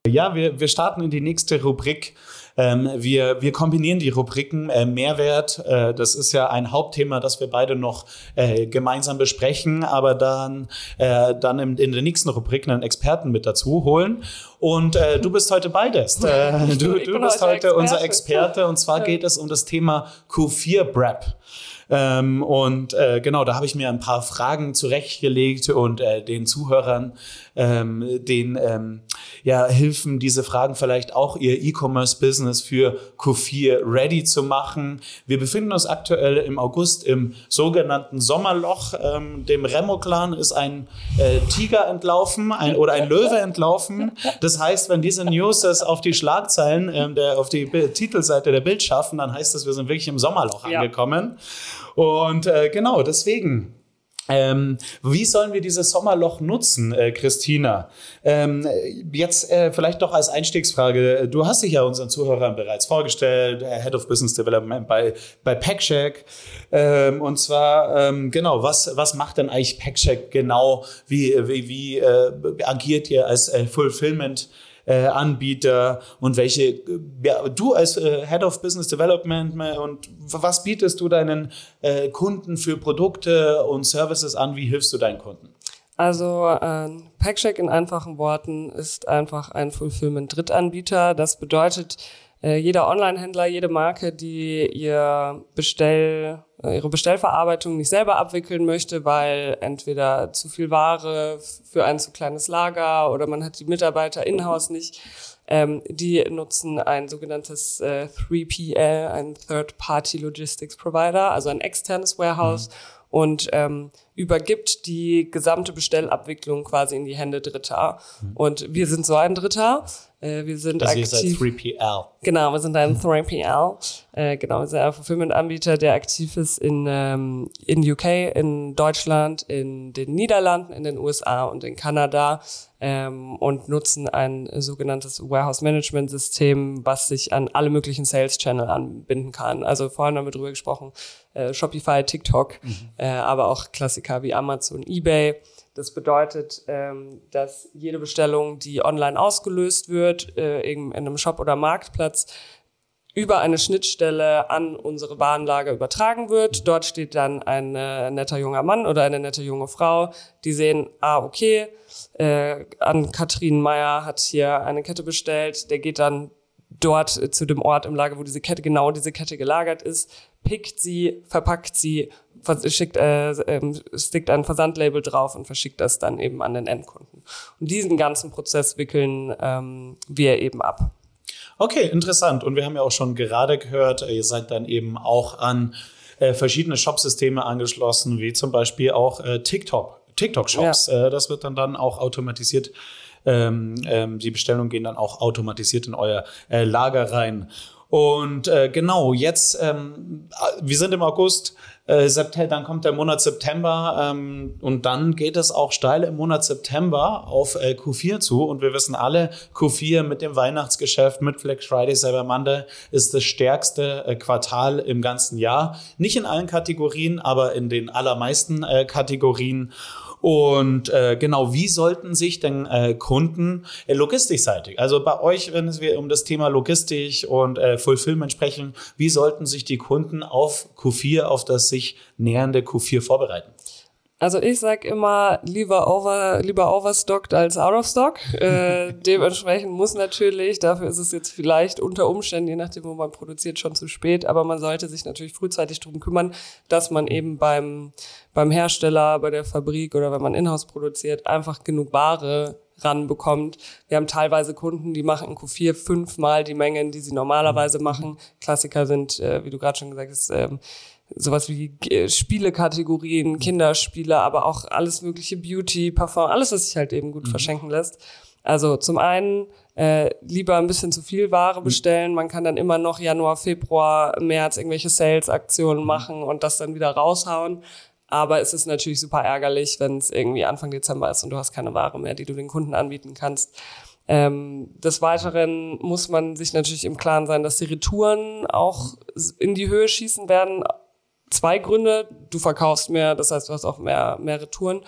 Ja, wir, wir starten in die nächste Rubrik. Ähm, wir, wir kombinieren die Rubriken äh, Mehrwert. Äh, das ist ja ein Hauptthema, das wir beide noch äh, gemeinsam besprechen, aber dann, äh, dann in, in der nächsten Rubrik einen Experten mit dazu holen. Und äh, du bist heute beides. Äh, du du bist heute heute unser Experte. Experte und zwar geht es um das Thema Q4 Prep. Ähm, und äh, genau, da habe ich mir ein paar Fragen zurechtgelegt und äh, den Zuhörern, ähm, den ähm, ja, helfen diese Fragen vielleicht auch ihr E-Commerce-Business für Q4 ready zu machen. Wir befinden uns aktuell im August im sogenannten Sommerloch. Ähm, dem Remo-Clan ist ein äh, Tiger entlaufen ein, oder ein Löwe entlaufen. Das heißt, wenn diese News das auf die Schlagzeilen, ähm, der, auf die Titelseite der Bild schaffen, dann heißt das, wir sind wirklich im Sommerloch ja. angekommen. Und äh, genau, deswegen. Ähm, wie sollen wir dieses Sommerloch nutzen, äh, Christina? Ähm, jetzt äh, vielleicht doch als Einstiegsfrage. Du hast dich ja unseren Zuhörern bereits vorgestellt, äh, Head of Business Development bei, bei PackShack. Ähm, und zwar, ähm, genau, was, was macht denn eigentlich PackShack genau? Wie, wie, wie äh, agiert ihr als äh, Fulfillment? Äh, Anbieter und welche, ja, du als äh, Head of Business Development äh, und was bietest du deinen äh, Kunden für Produkte und Services an? Wie hilfst du deinen Kunden? Also äh, Packcheck in einfachen Worten ist einfach ein Fulfillment-Drittanbieter. Das bedeutet, äh, jeder Online-Händler, jede Marke, die ihr Bestell, äh, ihre Bestellverarbeitung nicht selber abwickeln möchte, weil entweder zu viel Ware für ein zu kleines Lager oder man hat die Mitarbeiter in-house nicht, ähm, die nutzen ein sogenanntes äh, 3PL, ein Third-Party Logistics Provider, also ein externes Warehouse. Mhm und ähm, übergibt die gesamte Bestellabwicklung quasi in die Hände Dritter. Mhm. Und wir sind so ein Dritter. Äh, wir sind also aktiv. Ihr seid 3PL. Genau, wir sind ein 3PL. Äh, genau, wir sind ein Fulfillment-Anbieter, der aktiv ist in, ähm, in UK, in Deutschland, in den Niederlanden, in den USA und in Kanada ähm, und nutzen ein sogenanntes Warehouse-Management-System, was sich an alle möglichen Sales-Channel anbinden kann. Also vorhin haben wir drüber gesprochen, äh, Shopify, TikTok, mhm. äh, aber auch Klassiker wie Amazon, eBay. Das bedeutet, ähm, dass jede Bestellung, die online ausgelöst wird, äh, in einem Shop oder Marktplatz, über eine Schnittstelle an unsere Warenlager übertragen wird. Dort steht dann ein äh, netter junger Mann oder eine nette junge Frau, die sehen, ah, okay, äh, an Katrin Meyer hat hier eine Kette bestellt, der geht dann dort äh, zu dem Ort im Lager, wo diese Kette, genau diese Kette gelagert ist, pickt sie, verpackt sie, schickt, äh, äh, stickt ein Versandlabel drauf und verschickt das dann eben an den Endkunden. Und diesen ganzen Prozess wickeln ähm, wir eben ab. Okay, interessant. Und wir haben ja auch schon gerade gehört, äh, ihr seid dann eben auch an äh, verschiedene Shopsysteme angeschlossen, wie zum Beispiel auch äh, TikTok. TikTok-Shops. Ja. Äh, das wird dann dann auch automatisiert ähm, ähm, die Bestellungen gehen dann auch automatisiert in euer äh, Lager rein. Und äh, genau, jetzt, ähm, wir sind im August, äh, dann kommt der Monat September ähm, und dann geht es auch steil im Monat September auf äh, Q4 zu. Und wir wissen alle, Q4 mit dem Weihnachtsgeschäft, mit Flex Friday, Cyber Monday ist das stärkste äh, Quartal im ganzen Jahr. Nicht in allen Kategorien, aber in den allermeisten äh, Kategorien. Und äh, genau, wie sollten sich denn äh, Kunden äh, logistikseitig, also bei euch, wenn es wir um das Thema Logistik und äh, Fulfillment sprechen, wie sollten sich die Kunden auf Q4, auf das sich nähernde Q4 vorbereiten? Also ich sag immer lieber over, lieber overstocked als out of stock. Äh, dementsprechend muss natürlich, dafür ist es jetzt vielleicht unter Umständen, je nachdem, wo man produziert, schon zu spät, aber man sollte sich natürlich frühzeitig drum kümmern, dass man eben beim, beim Hersteller, bei der Fabrik oder wenn man Inhouse produziert, einfach genug Ware ranbekommt. Wir haben teilweise Kunden, die machen in Q4 fünfmal die Mengen, die sie normalerweise machen. Klassiker sind, äh, wie du gerade schon gesagt hast, ähm, sowas wie äh, Spielekategorien, Kinderspiele, aber auch alles mögliche Beauty, Parfum, alles, was sich halt eben gut mhm. verschenken lässt. Also zum einen äh, lieber ein bisschen zu viel Ware mhm. bestellen. Man kann dann immer noch Januar, Februar, März irgendwelche Sales-Aktionen mhm. machen und das dann wieder raushauen. Aber es ist natürlich super ärgerlich, wenn es irgendwie Anfang Dezember ist und du hast keine Ware mehr, die du den Kunden anbieten kannst. Ähm, des Weiteren muss man sich natürlich im Klaren sein, dass die Retouren auch in die Höhe schießen werden, zwei Gründe. Du verkaufst mehr, das heißt, du hast auch mehr, mehr Retouren.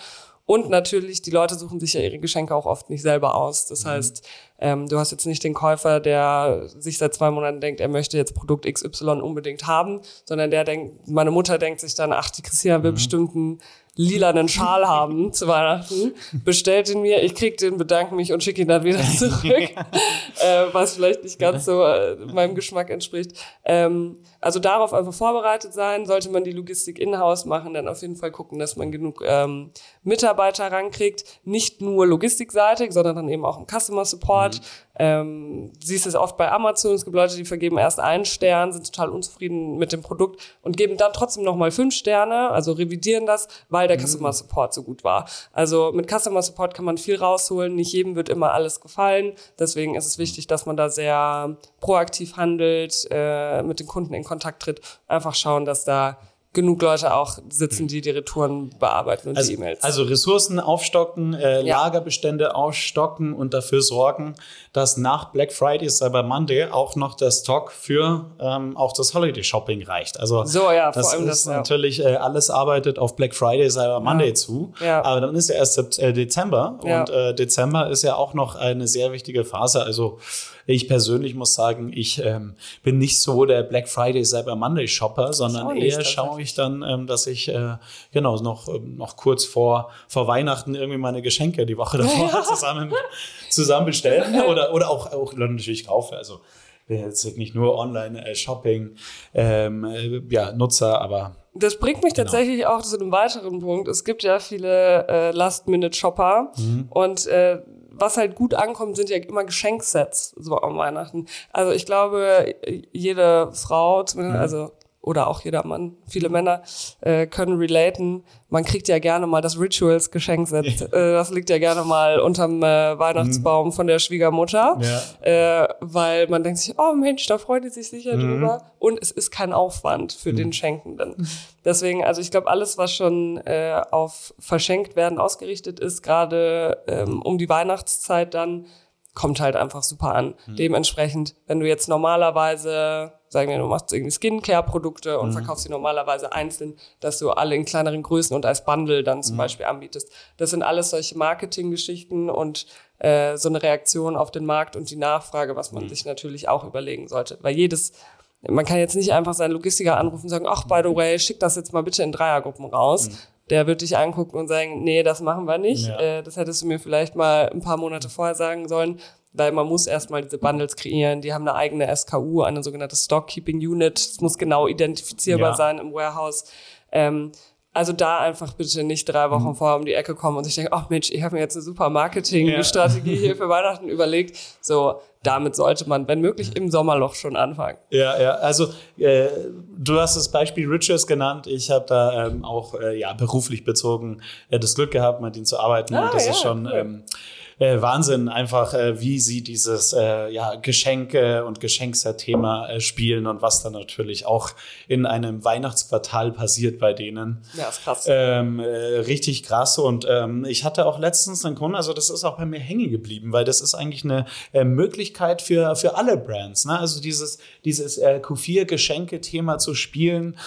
Und natürlich, die Leute suchen sich ja ihre Geschenke auch oft nicht selber aus. Das mhm. heißt, ähm, du hast jetzt nicht den Käufer, der sich seit zwei Monaten denkt, er möchte jetzt Produkt XY unbedingt haben, sondern der denkt, meine Mutter denkt sich dann, ach, die Christina will mhm. bestimmt einen lilanen Schal haben zu Weihnachten, bestellt ihn mir, ich krieg den, bedanke mich und schicke ihn dann wieder zurück, äh, was vielleicht nicht ganz so äh, meinem Geschmack entspricht. Ähm, also darauf einfach vorbereitet sein. Sollte man die Logistik in-house machen, dann auf jeden Fall gucken, dass man genug ähm, Mitarbeiter rankriegt. Nicht nur logistikseitig, sondern dann eben auch im Customer Support. Mhm. Ähm, siehst es oft bei Amazon, es gibt Leute, die vergeben erst einen Stern, sind total unzufrieden mit dem Produkt und geben dann trotzdem nochmal fünf Sterne, also revidieren das, weil der mhm. Customer Support so gut war. Also mit Customer Support kann man viel rausholen, nicht jedem wird immer alles gefallen, deswegen ist es wichtig, dass man da sehr proaktiv handelt, äh, mit den Kunden in Kontakt tritt, einfach schauen, dass da genug Leute auch sitzen, die die Retouren bearbeiten und also, die E-Mails. Also Ressourcen aufstocken, äh, ja. Lagerbestände aufstocken und dafür sorgen, dass nach Black Friday, Cyber Monday auch noch der Stock für ähm, auch das Holiday Shopping reicht. Also so, ja, das ist das, natürlich äh, alles arbeitet auf Black Friday, Cyber Monday ja. zu. Ja. Aber dann ist ja erst äh, Dezember und äh, Dezember ist ja auch noch eine sehr wichtige Phase. Also ich persönlich muss sagen, ich ähm, bin nicht so der Black Friday Cyber Monday Shopper, sondern eher schaue ich dann, ähm, dass ich äh, genau noch, ähm, noch kurz vor, vor Weihnachten irgendwie meine Geschenke die Woche davor ja. zusammen, zusammen bestellen oder, oder auch, auch natürlich kaufe. Also bin jetzt nicht nur Online-Shopping ähm, äh, ja, Nutzer, aber das bringt mich genau. tatsächlich auch zu einem weiteren Punkt. Es gibt ja viele äh, Last-Minute-Shopper mhm. und äh, was halt gut ankommt, sind ja immer Geschenksets so am Weihnachten. Also ich glaube, jede Frau, zumindest, mhm. also oder auch jeder Mann, viele Männer äh, können relaten. Man kriegt ja gerne mal das Rituals Geschenkset. äh, das liegt ja gerne mal unterm äh, Weihnachtsbaum mhm. von der Schwiegermutter, ja. äh, weil man denkt sich, oh Mensch, da freut die sich sicher mhm. drüber. Und es ist kein Aufwand für mhm. den Schenkenden. Mhm. Deswegen, also ich glaube, alles, was schon äh, auf verschenkt werden ausgerichtet ist, gerade ähm, um die Weihnachtszeit dann, kommt halt einfach super an. Mhm. Dementsprechend, wenn du jetzt normalerweise sagen wir, du machst irgendwie Skincare-Produkte und mhm. verkaufst sie normalerweise einzeln, dass du alle in kleineren Größen und als Bundle dann zum mhm. Beispiel anbietest. Das sind alles solche Marketinggeschichten und äh, so eine Reaktion auf den Markt und die Nachfrage, was man mhm. sich natürlich auch überlegen sollte. Weil jedes, man kann jetzt nicht einfach seinen Logistiker anrufen und sagen, ach, by the way, schick das jetzt mal bitte in Dreiergruppen raus. Der wird dich angucken und sagen, nee, das machen wir nicht. Ja. Äh, das hättest du mir vielleicht mal ein paar Monate vorher sagen sollen weil man muss erstmal diese Bundles kreieren. Die haben eine eigene SKU, eine sogenannte Stock Keeping Unit. Es muss genau identifizierbar ja. sein im Warehouse. Ähm, also da einfach bitte nicht drei Wochen mhm. vorher um die Ecke kommen und sich denken, ach Mensch, ich habe mir jetzt eine super Marketingstrategie ja. hier für Weihnachten überlegt. So, damit sollte man, wenn möglich, im Sommerloch schon anfangen. Ja, ja, also äh, du hast das Beispiel Riches genannt. Ich habe da ähm, auch äh, ja, beruflich bezogen äh, das Glück gehabt, mit ihnen zu arbeiten. Ah, und das ja, ist schon... Cool. Ähm, äh, Wahnsinn, einfach äh, wie sie dieses äh, ja, Geschenke und Geschenkset-Thema äh, spielen und was dann natürlich auch in einem Weihnachtsquartal passiert bei denen. Ja, ist krass. Ähm, äh, richtig krass. Und ähm, ich hatte auch letztens einen Kunden, also das ist auch bei mir hängen geblieben, weil das ist eigentlich eine äh, Möglichkeit für, für alle Brands. Ne? Also dieses, dieses äh, Q4-Geschenke-Thema zu spielen.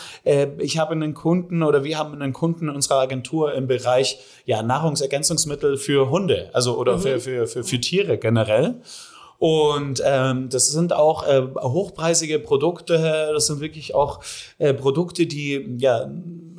Ich habe einen Kunden oder wir haben einen Kunden in unserer Agentur im Bereich ja, Nahrungsergänzungsmittel für Hunde, also oder. Für, für, für, für Tiere generell. Und ähm, das sind auch äh, hochpreisige Produkte. Das sind wirklich auch äh, Produkte, die ja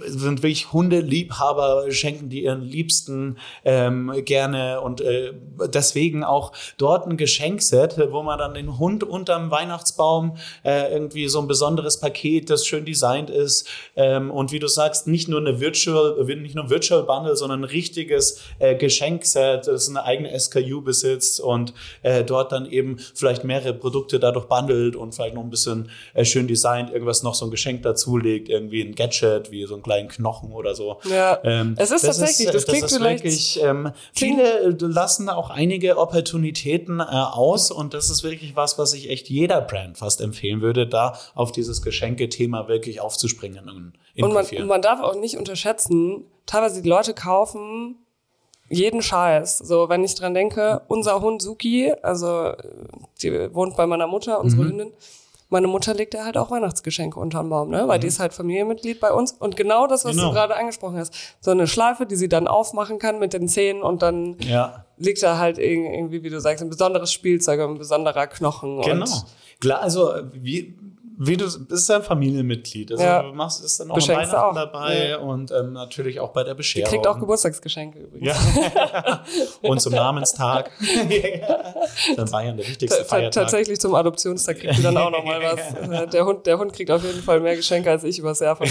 sind wirklich Hundeliebhaber, schenken die ihren Liebsten ähm, gerne und äh, deswegen auch dort ein Geschenkset, wo man dann den Hund unterm Weihnachtsbaum äh, irgendwie so ein besonderes Paket, das schön designt ist ähm, und wie du sagst, nicht nur eine Virtual, nicht nur Virtual Bundle, sondern ein richtiges äh, Geschenkset, das eine eigene SKU besitzt und äh, dort dann eben vielleicht mehrere Produkte dadurch bundelt und vielleicht noch ein bisschen äh, schön designt, irgendwas noch so ein Geschenk dazulegt, irgendwie ein Gadget, wie so ein kleinen Knochen oder so. Ja, ähm, es ist tatsächlich, ist, das klingt das vielleicht... Wirklich, ähm, viele lassen auch einige Opportunitäten äh, aus und das ist wirklich was, was ich echt jeder Brand fast empfehlen würde, da auf dieses Geschenke-Thema wirklich aufzuspringen. In, in und, man, und man darf auch nicht unterschätzen, teilweise die Leute kaufen jeden Scheiß. So, wenn ich dran denke, unser Hund Suki, also die wohnt bei meiner Mutter, unsere mhm. Hündin, meine Mutter legt ja halt auch Weihnachtsgeschenke unterm Baum, ne? Weil mhm. die ist halt Familienmitglied bei uns. Und genau das, was genau. du gerade angesprochen hast, so eine Schleife, die sie dann aufmachen kann mit den Zähnen und dann ja. liegt da halt irgendwie, wie du sagst, ein besonderes Spielzeug, ein besonderer Knochen. Genau. Klar, also wie, Wie du bist ja ein Familienmitglied. Also Ja. du machst ist dann auch Beschenkst Weihnachten auch. dabei Ja. und ähm, natürlich auch bei der Die Bescherung. kriegt auch Geburtstagsgeschenke übrigens. Ja. und zum Namenstag. dann Bayern der wichtigste Ta- ta- Feiertag. Tatsächlich zum Adoptionstag kriegt sie dann auch nochmal was. Äh, Der Hund, der Hund kriegt auf jeden Fall mehr Geschenke als ich übers Jahr von.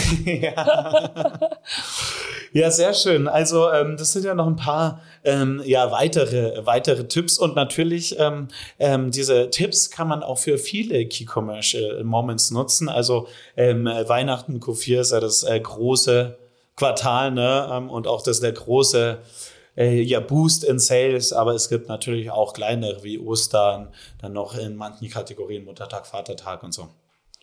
Ja, sehr schön. Also ähm, das sind ja noch ein paar ähm, ja, weitere, weitere Tipps und natürlich ähm, ähm, diese Tipps kann man auch für viele Key-Commerce Moments nutzen. Also ähm, Weihnachten Q4 ist ja das äh, große Quartal ne? ähm, und auch das der große äh, ja, Boost in Sales, aber es gibt natürlich auch kleinere wie Ostern, dann noch in manchen Kategorien Muttertag, Vatertag und so.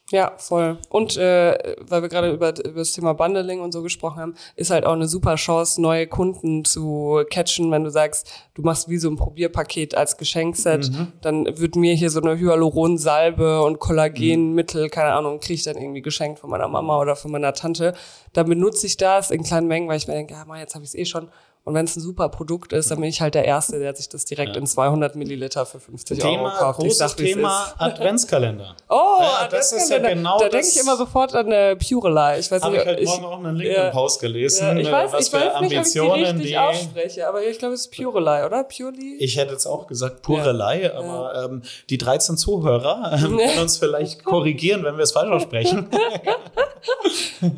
Ja, voll. Und äh, weil wir gerade über, über das Thema Bundling und so gesprochen haben, ist halt auch eine super Chance, neue Kunden zu catchen, wenn du sagst, du machst wie so ein Probierpaket als Geschenkset, dann wird mir hier so eine Hyaluronsalbe und Kollagenmittel, keine Ahnung, kriege ich dann irgendwie geschenkt von meiner Mama oder von meiner Tante. Dann benutze ich das in kleinen Mengen, weil ich mir denke, ja, Mann, jetzt habe ich es eh schon. Und wenn es ein super Produkt ist, dann bin ich halt der Erste, der sich das direkt in 200 Milliliter für 50 Euro Thema, kauft. Ich großes sag, wie's Thema. Adventskalender. Oh, Ja, das ist ja Adventskalender. genau Da denke ich immer sofort an äh, Purelei. Ich weiß Habe nicht, ich heute ich- Morgen auch einen ja. LinkedIn-Post gelesen, Ja, ich äh, weiß, was ich für weiß nicht, ob ich die Ambitionen die. ausspreche, aber ich glaube, es ist Purelei, oder? Purely? Ich hätte jetzt auch gesagt Purelei, aber ähm, die 13 Zuhörer ähm, können uns vielleicht korrigieren, wenn wir es falsch aussprechen.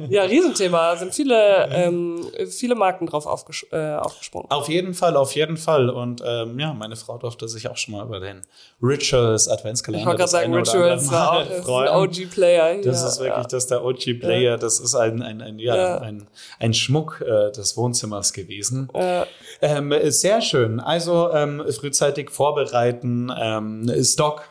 Ja, Riesenthema. Sind viele, ähm, viele Marken drauf aufges äh, aufgesprungen. auf jeden Fall, auf jeden Fall. Und ähm, ja, meine Frau durfte sich auch schon mal über den Rituals Adventskalender Ich wollte gerade sagen, Rituals war auch das ist ein. OG-Player. Das ist wirklich ja. das der OG-Player. Das ist ein, ein, ein, ja, Ja. ein, ein Schmuck äh, des Wohnzimmers gewesen. Äh, Ähm, sehr schön. Also ähm, frühzeitig vorbereiten, ähm, Stock.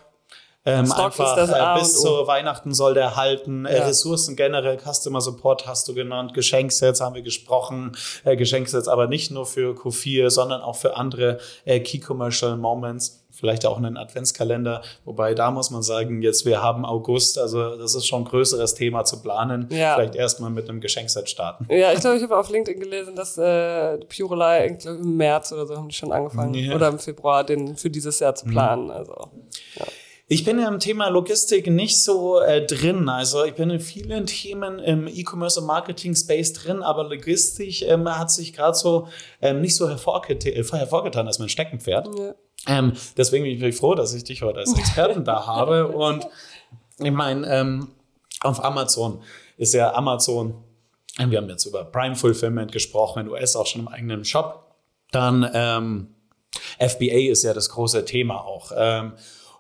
Ähm, Stock einfach ist das A äh, bis zu Weihnachten soll der halten. Äh, Ja. Ressourcen generell, Customer Support hast du genannt, Geschenksets haben wir gesprochen. Äh, Geschenksets aber nicht nur für Q4, sondern auch für andere äh, Key Commercial Moments. Vielleicht auch einen Adventskalender. Wobei da muss man sagen, jetzt wir haben August, also das ist schon ein größeres Thema zu planen. Ja. Vielleicht erstmal mit einem Geschenkset starten. ja, ich glaube, ich habe auf LinkedIn gelesen, dass äh, Purelei im März oder so haben die schon angefangen. Ja. Mhm. Oder im Februar, den für dieses Jahr zu planen. Also. Ich bin ja im Thema Logistik nicht so äh, drin. Also ich bin in vielen Themen im E-Commerce und Marketing-Space drin, aber Logistik ähm, hat sich gerade so ähm, nicht so hervorget äh, hervorgetan als mein Steckenpferd. Ja. Ähm, deswegen bin ich froh, dass ich dich heute als Experten da habe. Und ich meine, ähm, auf Amazon ist ja Amazon, wir haben jetzt über Prime Fulfillment gesprochen, in US auch schon im eigenen Shop. Dann ähm, FBA ist ja das große Thema auch.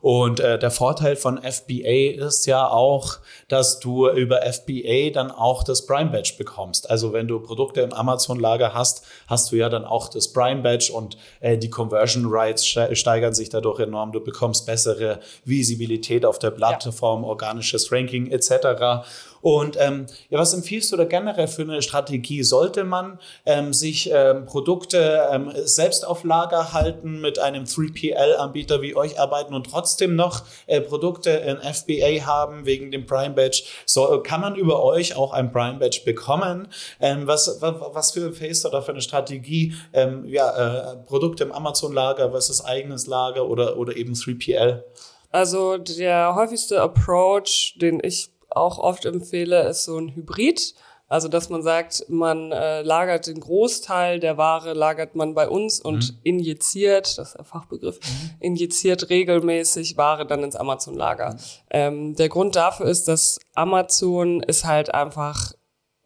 Und äh, der Vorteil von FBA ist ja auch, dass du über FBA dann auch das Prime Badge bekommst. Also wenn du Produkte im Amazon-Lager hast, hast du ja dann auch das Prime Badge und äh, die Conversion Rates ste- steigern sich dadurch enorm. Du bekommst bessere Visibilität auf der Plattform, organisches Ranking etc. Und ähm, ja, was empfiehlst du da generell für eine Strategie? Sollte man ähm, sich ähm, Produkte ähm, selbst auf Lager halten, mit einem 3PL-Anbieter wie euch arbeiten und trotzdem noch äh, Produkte in FBA haben wegen dem Prime Badge? So, kann man über euch auch ein Prime Badge bekommen? Ähm, was, was, was für Face oder für eine Strategie? Ähm, ja, äh, Produkte im Amazon-Lager versus eigenes Lager oder, oder eben 3PL? Also der häufigste Approach, den ich auch oft empfehle, ist so ein Hybrid. Also dass man sagt, man äh, lagert den Großteil der Ware, lagert man bei uns und injiziert, das ist der Fachbegriff, injiziert regelmäßig Ware dann ins Amazon-Lager. Ähm, der Grund dafür ist, dass Amazon ist halt einfach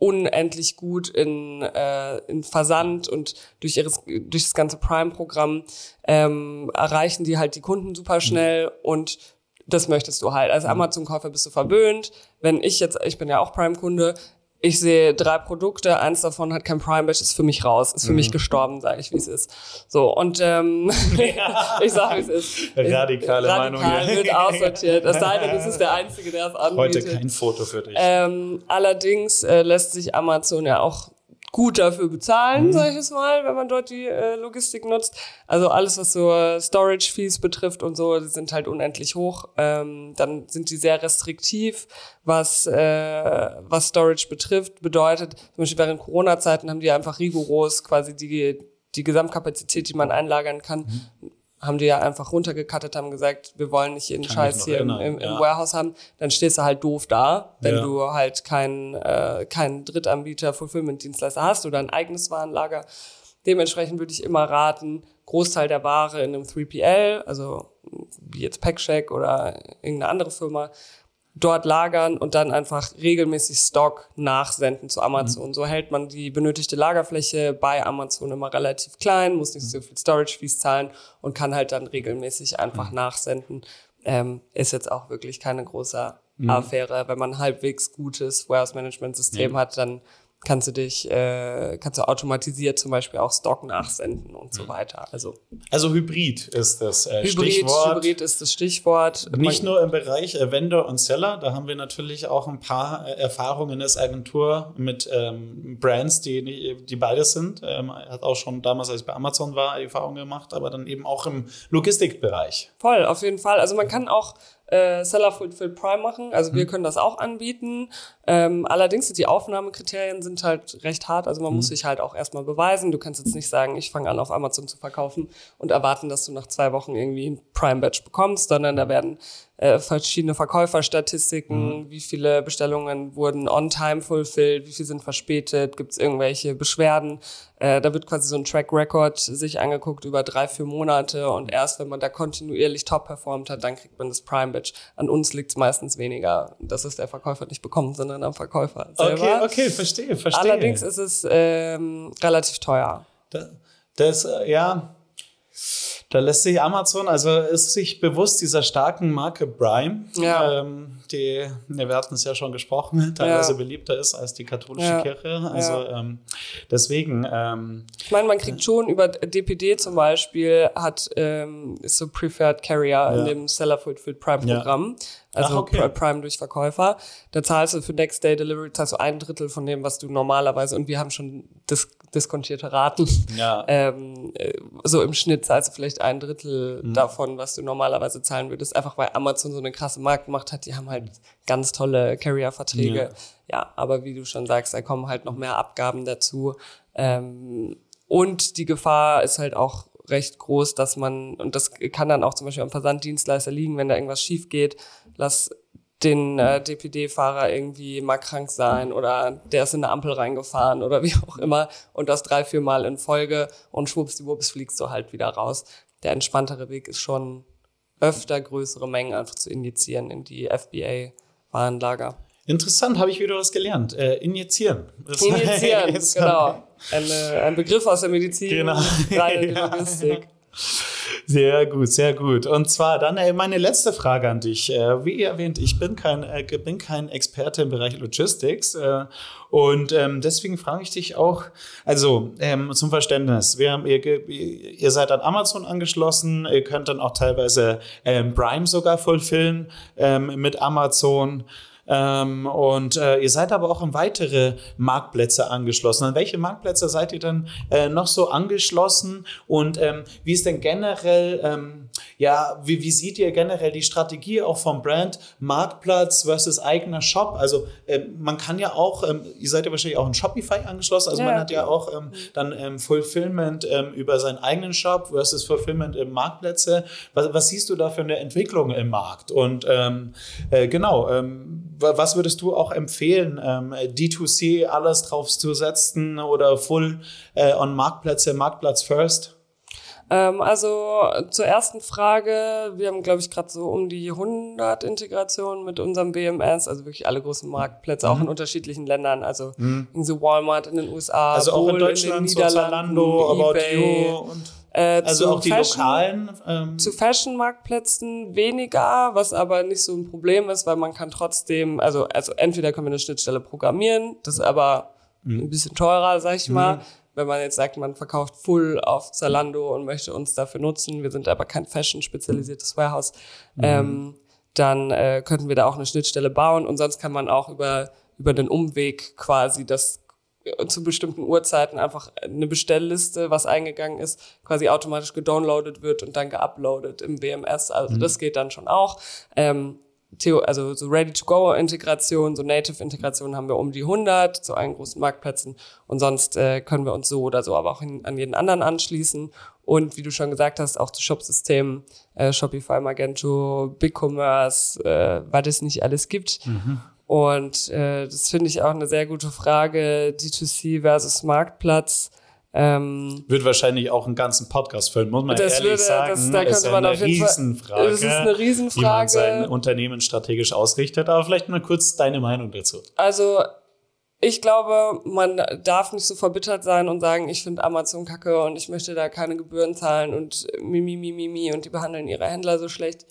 unendlich gut in, äh, in Versand und durch ihres durch das ganze Prime-Programm ähm, erreichen die halt die Kunden super schnell und das möchtest du halt. Als Amazon-Käufer bist du verwöhnt. Wenn ich jetzt, ich bin ja auch Prime-Kunde, ich sehe drei Produkte, eins davon hat kein Prime Badge, ist für mich raus, ist für mich gestorben, sage ich, wie es ist. So, und ähm, ich sage, wie es ist. Radikale Meinung Radikal wird aussortiert. Es sei denn, es ist der Einzige, der es anbietet. Heute kein Foto für dich. Ähm, allerdings äh, lässt sich Amazon ja auch gut dafür bezahlen, Mhm. sag ich es mal, wenn man dort die äh, Logistik nutzt. Also alles, was so äh, Storage-Fees betrifft und so, die sind halt unendlich hoch. Ähm, dann sind die sehr restriktiv, was, äh, was Storage betrifft. Bedeutet, zum Beispiel während Corona-Zeiten haben die einfach rigoros quasi die, die Gesamtkapazität, die man einlagern kann, haben die ja einfach runtergekattet, haben gesagt, wir wollen nicht jeden Kann Scheiß hier im, erinnern, im, im ja. Warehouse haben, dann stehst du halt doof da, wenn Ja. du halt keinen äh, keinen Drittanbieter, Fulfillment-Dienstleister hast oder ein eigenes Warenlager. Dementsprechend würde ich immer raten, Großteil der Ware in einem 3PL, also wie jetzt Packshack oder irgendeine andere Firma, dort lagern und dann einfach regelmäßig Stock nachsenden zu Amazon. So hält man die benötigte Lagerfläche bei Amazon immer relativ klein, muss nicht so viel Storage Fees zahlen und kann halt dann regelmäßig einfach nachsenden. Ähm, ist jetzt auch wirklich keine große Affäre. Wenn man halbwegs gutes Warehouse Management System hat, dann kannst du dich, äh, kannst du automatisiert zum Beispiel auch Stock nachsenden und so weiter. Also Also Hybrid ist das äh, Hybrid, Stichwort. Hybrid ist das Stichwort. Nicht nur im Bereich äh, Vendor und Seller, da haben wir natürlich auch ein paar äh, Erfahrungen als Agentur mit ähm, Brands, die, die beides sind. Ähm, hat auch schon damals, als ich bei Amazon war, Erfahrungen gemacht, aber dann eben auch im Logistikbereich. Voll, auf jeden Fall. Also man kann auch äh, Seller Fulfilled Prime machen. Also wir können das auch anbieten. Ähm, allerdings sind die Aufnahmekriterien sind halt recht hart. Also man muss sich halt auch erstmal beweisen. Du kannst jetzt nicht sagen, ich fange an auf Amazon zu verkaufen und erwarten, dass du nach zwei Wochen irgendwie ein Prime Badge bekommst, sondern da werden äh, verschiedene Verkäuferstatistiken, wie viele Bestellungen wurden on time fulfilled, wie viel sind verspätet, gibt es irgendwelche Beschwerden. Äh, da wird quasi so ein Track Record sich angeguckt über drei, vier Monate und erst wenn man da kontinuierlich top performt hat, dann kriegt man das Prime Badge. An uns liegt es meistens weniger, dass es der Verkäufer nicht bekommt, sondern am Verkäufer selber. Okay, okay, verstehe, verstehe. Allerdings ist es ähm, relativ teuer. Da- Das, äh, ja, da lässt sich Amazon, also ist sich bewusst dieser starken Marke Prime, Ja. ähm, die, wir hatten es ja schon gesprochen, teilweise Ja. beliebter ist als die katholische Ja. Kirche. Also ähm, deswegen, ähm, Ich meine, man kriegt schon über DPD zum Beispiel, hat ähm, ist so Preferred Carrier in dem Seller Fulfilled Prime Programm. Also Ach, okay. Pri- Prime durch Verkäufer. Da zahlst du für Next Day Delivery zahlst du ein Drittel von dem, was du normalerweise, und wir haben schon dis diskontierte Raten. ja. Ähm, äh, so im Schnitt zahlst du vielleicht ein Drittel Mhm. davon, was du normalerweise zahlen würdest. Einfach weil Amazon so eine krasse Marktmacht hat. Die haben halt ganz tolle Carrier-Verträge. Ja. aber wie du schon sagst, da kommen halt noch mehr Abgaben dazu. Ähm, und die Gefahr ist halt auch recht groß, dass man, und das kann dann auch zum Beispiel am Versanddienstleister liegen, wenn da irgendwas schief geht, lass den äh, DPD-Fahrer irgendwie mal krank sein oder der ist in eine Ampel reingefahren oder wie auch immer und das drei, vier Mal in Folge und schwuppsdiwupps fliegst du halt wieder raus. Der entspanntere Weg ist schon öfter größere Mengen einfach zu injizieren in die FBA-Warenlager. Interessant, habe ich wieder was gelernt. Äh, injizieren. Das Injizieren, ist- genau. Eine, ein Begriff aus der Medizin, Genau. rein in die Ja. Logistik. Sehr gut, sehr gut. Und zwar dann äh, meine letzte Frage an dich. Äh, wie erwähnt, ich bin kein, äh, bin kein Experte im Bereich Logistics und ähm, deswegen frage ich dich auch, also ähm, zum Verständnis, wir haben, ihr, ihr seid an Amazon angeschlossen, ihr könnt dann auch teilweise ähm, Prime sogar fulfillen mit Amazon. Ähm, und äh, ihr seid aber auch an weitere Marktplätze angeschlossen. An welche Marktplätze seid ihr dann äh, noch so angeschlossen? Und ähm, wie ist denn generell, ähm, ja, wie, wie seht ihr generell die Strategie auch vom Brand Marktplatz versus eigener Shop? Also ähm, man kann ja auch, ähm, ihr seid ja wahrscheinlich auch in Shopify angeschlossen, also Ja, man hat ja auch ähm, dann ähm, Fulfillment über seinen eigenen Shop versus Fulfillment im Marktplätze. Was, was siehst du da für eine Entwicklung im Markt? Und äh, genau, ähm, was würdest du auch empfehlen, ähm, D2C alles drauf zu setzen oder full äh, on Marktplätze, Marktplatz first? Ähm, also zur ersten Frage, wir haben, glaube ich, gerade so um die 100 Integrationen mit unserem BMS, also wirklich alle großen Marktplätze, auch in unterschiedlichen Ländern, also so Walmart in den USA, Mhm. Also auch in Deutschland, so Zalando, About You und äh, also zu auch die Fashion, lokalen. Ähm, Zu Fashion-Marktplätzen weniger, was aber nicht so ein Problem ist, weil man kann trotzdem, also, also entweder können wir eine Schnittstelle programmieren, das ist aber ein bisschen teurer, sag ich mal. Wenn man jetzt sagt, man verkauft full auf Zalando und möchte uns dafür nutzen, wir sind aber kein Fashion-spezialisiertes Warehouse, ähm, dann äh, könnten wir da auch eine Schnittstelle bauen und sonst kann man auch über, über den Umweg quasi das zu bestimmten Uhrzeiten einfach eine Bestellliste, was eingegangen ist, quasi automatisch gedownloadet wird und dann geuploadet im WMS. Also das geht dann schon auch. Ähm, Theo, also so Ready-to-Go-Integration, so Native-Integration haben wir um die 100 zu allen großen Marktplätzen und sonst äh, können wir uns so oder so aber auch in, an jeden anderen anschließen und wie du schon gesagt hast, auch zu Shop-Systemen, äh, Shopify, Magento, BigCommerce, äh, was es nicht alles gibt. Mhm. Und äh, das finde ich auch eine sehr gute Frage, D2C versus Marktplatz. Ähm, Wird wahrscheinlich auch einen ganzen Podcast füllen, muss man Das ehrlich würde- sagen. das- da ist man eine Riesenfrage, das ist eine wie Riesenfrage. man sein Unternehmen strategisch ausrichtet. Aber vielleicht mal kurz deine Meinung dazu. Also ich glaube, man darf nicht so verbittert sein und sagen, ich finde Amazon kacke und ich möchte da keine Gebühren zahlen und mimi, mimi, mimi und die behandeln ihre Händler so schlecht.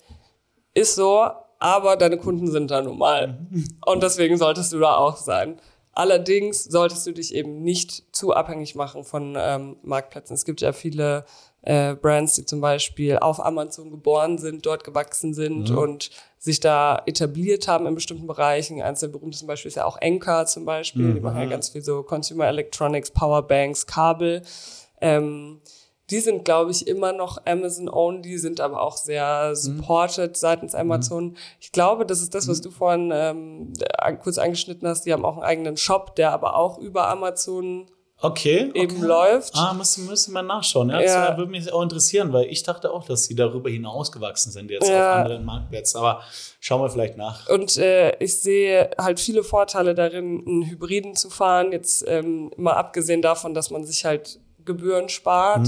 Ist so, aber deine Kunden sind da normal. Und deswegen solltest du da auch sein. Allerdings solltest du dich eben nicht zu abhängig machen von ähm, Marktplätzen. Es gibt ja viele äh, Brands, die zum Beispiel auf Amazon geboren sind, dort gewachsen sind und sich da etabliert haben in bestimmten Bereichen. Eines der berühmtesten Beispiele ist ja auch Enka zum Beispiel. Die machen ja ganz viel so Consumer Electronics, Powerbanks, Kabel. Ähm, die sind, glaube ich, immer noch Amazon-only, sind aber auch sehr supported seitens Amazon. Ich glaube, das ist das, was du vorhin ähm, äh, kurz angeschnitten hast. Die haben auch einen eigenen Shop, der aber auch über Amazon Okay. eben okay. läuft. Ah, müssen, müssen wir nachschauen. Ja, Ja. Das würde mich auch interessieren, weil ich dachte auch, dass sie darüber hinausgewachsen sind jetzt Ja. auf anderen Marktplätzen. Aber schauen wir vielleicht nach. Und äh, ich sehe halt viele Vorteile darin, einen Hybriden zu fahren. Jetzt ähm, mal abgesehen davon, dass man sich halt Gebühren spart.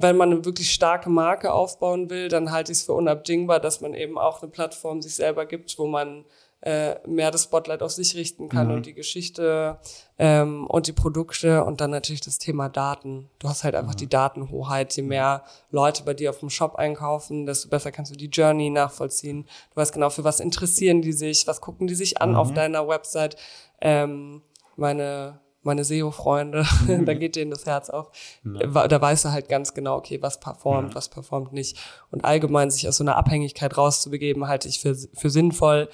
Wenn man eine wirklich starke Marke aufbauen will, dann halte ich es für unabdingbar, dass man eben auch eine Plattform sich selber gibt, wo man äh, mehr das Spotlight auf sich richten kann und die Geschichte ähm, und die Produkte und dann natürlich das Thema Daten. Du hast halt einfach die Datenhoheit. Je mehr Leute bei dir auf dem Shop einkaufen, desto besser kannst du die Journey nachvollziehen. Du weißt genau, für was interessieren die sich, was gucken die sich an auf deiner Website. Ähm, meine meine SEO-Freunde, da geht denen das Herz auf. Wa- Da weißt du halt ganz genau, okay, was performt, was performt nicht. Und allgemein sich aus so einer Abhängigkeit rauszubegeben, halte ich für, für sinnvoll.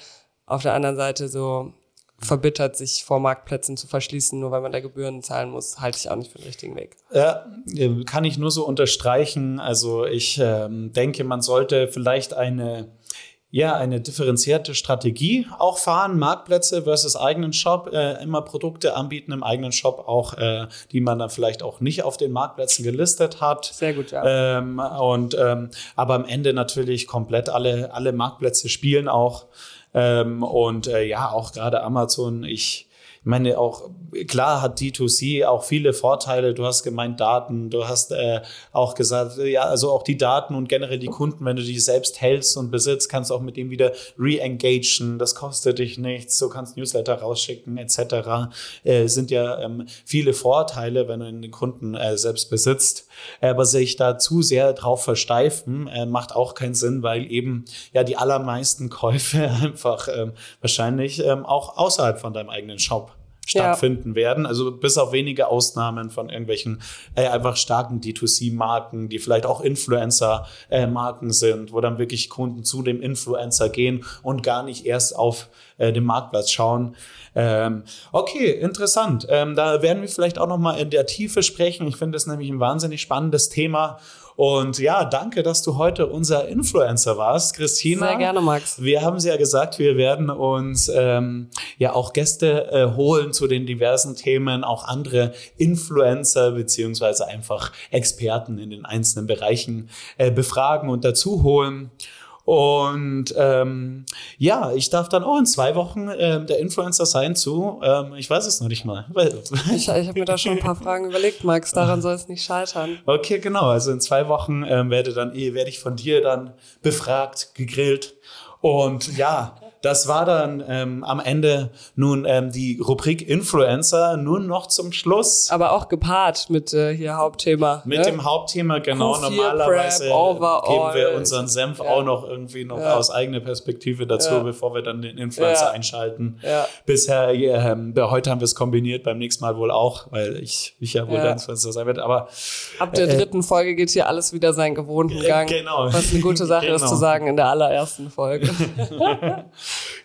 Auf der anderen Seite so verbittert, sich vor Marktplätzen zu verschließen, nur weil man da Gebühren zahlen muss, halte ich auch nicht für den richtigen Weg. Ja, äh, kann ich nur so unterstreichen. Also ich ähm, denke, man sollte vielleicht eine ja, eine differenzierte Strategie auch fahren, Marktplätze versus eigenen Shop, äh, immer Produkte anbieten im eigenen Shop, auch äh, die man dann vielleicht auch nicht auf den Marktplätzen gelistet hat. Sehr gut, ja. Ähm, und ähm, aber am Ende natürlich komplett alle alle Marktplätze spielen auch ähm, und äh, ja auch gerade Amazon. Ich meine auch klar hat D2C auch viele Vorteile. Du hast gemeint Daten, du hast äh, auch gesagt ja also auch die Daten und generell die Kunden, wenn du die selbst hältst und besitzt, kannst du auch mit dem wieder re-engagen. Das kostet dich nichts. Du kannst Newsletter rausschicken etc. Äh, sind ja ähm, viele Vorteile, wenn du den Kunden äh, selbst besitzt. Aber sich da zu sehr drauf versteifen, äh, macht auch keinen Sinn, weil eben ja die allermeisten Käufe einfach ähm, wahrscheinlich ähm, auch außerhalb von deinem eigenen Shop stattfinden werden. Also bis auf wenige Ausnahmen von irgendwelchen äh, einfach starken D2C-Marken, die vielleicht auch Influencer-Marken sind, wo dann wirklich Kunden zu dem Influencer gehen und gar nicht erst auf äh, den Marktplatz schauen. Ähm, okay, interessant. Ähm, da werden wir vielleicht auch noch mal in der Tiefe sprechen. Ich finde das nämlich ein wahnsinnig spannendes Thema. Und ja, danke, dass du heute unser Influencer warst, Christina. Sehr gerne, Max. Wir haben sie ja gesagt, wir werden uns ähm, ja auch Gäste äh, holen zu den diversen Themen, auch andere Influencer beziehungsweise einfach Experten in den einzelnen Bereichen äh, befragen und dazu holen. Und ähm, ja, ich darf dann auch in zwei Wochen ähm, der Influencer sein zu, ähm, ich weiß es noch nicht mal. Ich, ich habe mir da schon ein paar Fragen überlegt, Max. Daran soll es nicht scheitern. Okay, genau. Also in zwei Wochen ähm, werde dann eh, werde ich von dir dann befragt, gegrillt. Und ja, das war dann ähm, am Ende nun ähm, die Rubrik Influencer. Nun noch zum Schluss. Aber auch gepaart mit äh, hier Hauptthema. Mit ne? dem Hauptthema, genau, Q4 normalerweise Prep, geben wir unseren Senf Ja. auch noch irgendwie noch Ja. aus eigener Perspektive dazu, Ja. bevor wir dann den Influencer einschalten. Bisher, ähm, heute haben wir es kombiniert, beim nächsten Mal wohl auch, weil ich, ich ja wohl der Influencer sein werde. Aber Ab der Äh, dritten Folge geht hier alles wieder seinen gewohnten Äh, Gang. genau. Was eine gute Sache ist Genau. zu sagen in der allerersten Folge.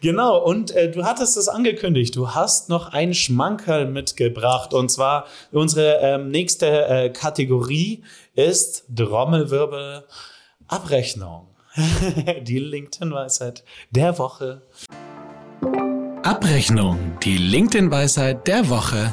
Genau, und äh, du hattest es angekündigt, du hast noch einen Schmankerl mitgebracht. Und zwar unsere ähm, nächste äh, Kategorie ist Trommelwirbel Abrechnung. die LinkedIn-Weisheit der Woche. Abrechnung. Die LinkedIn-Weisheit der Woche.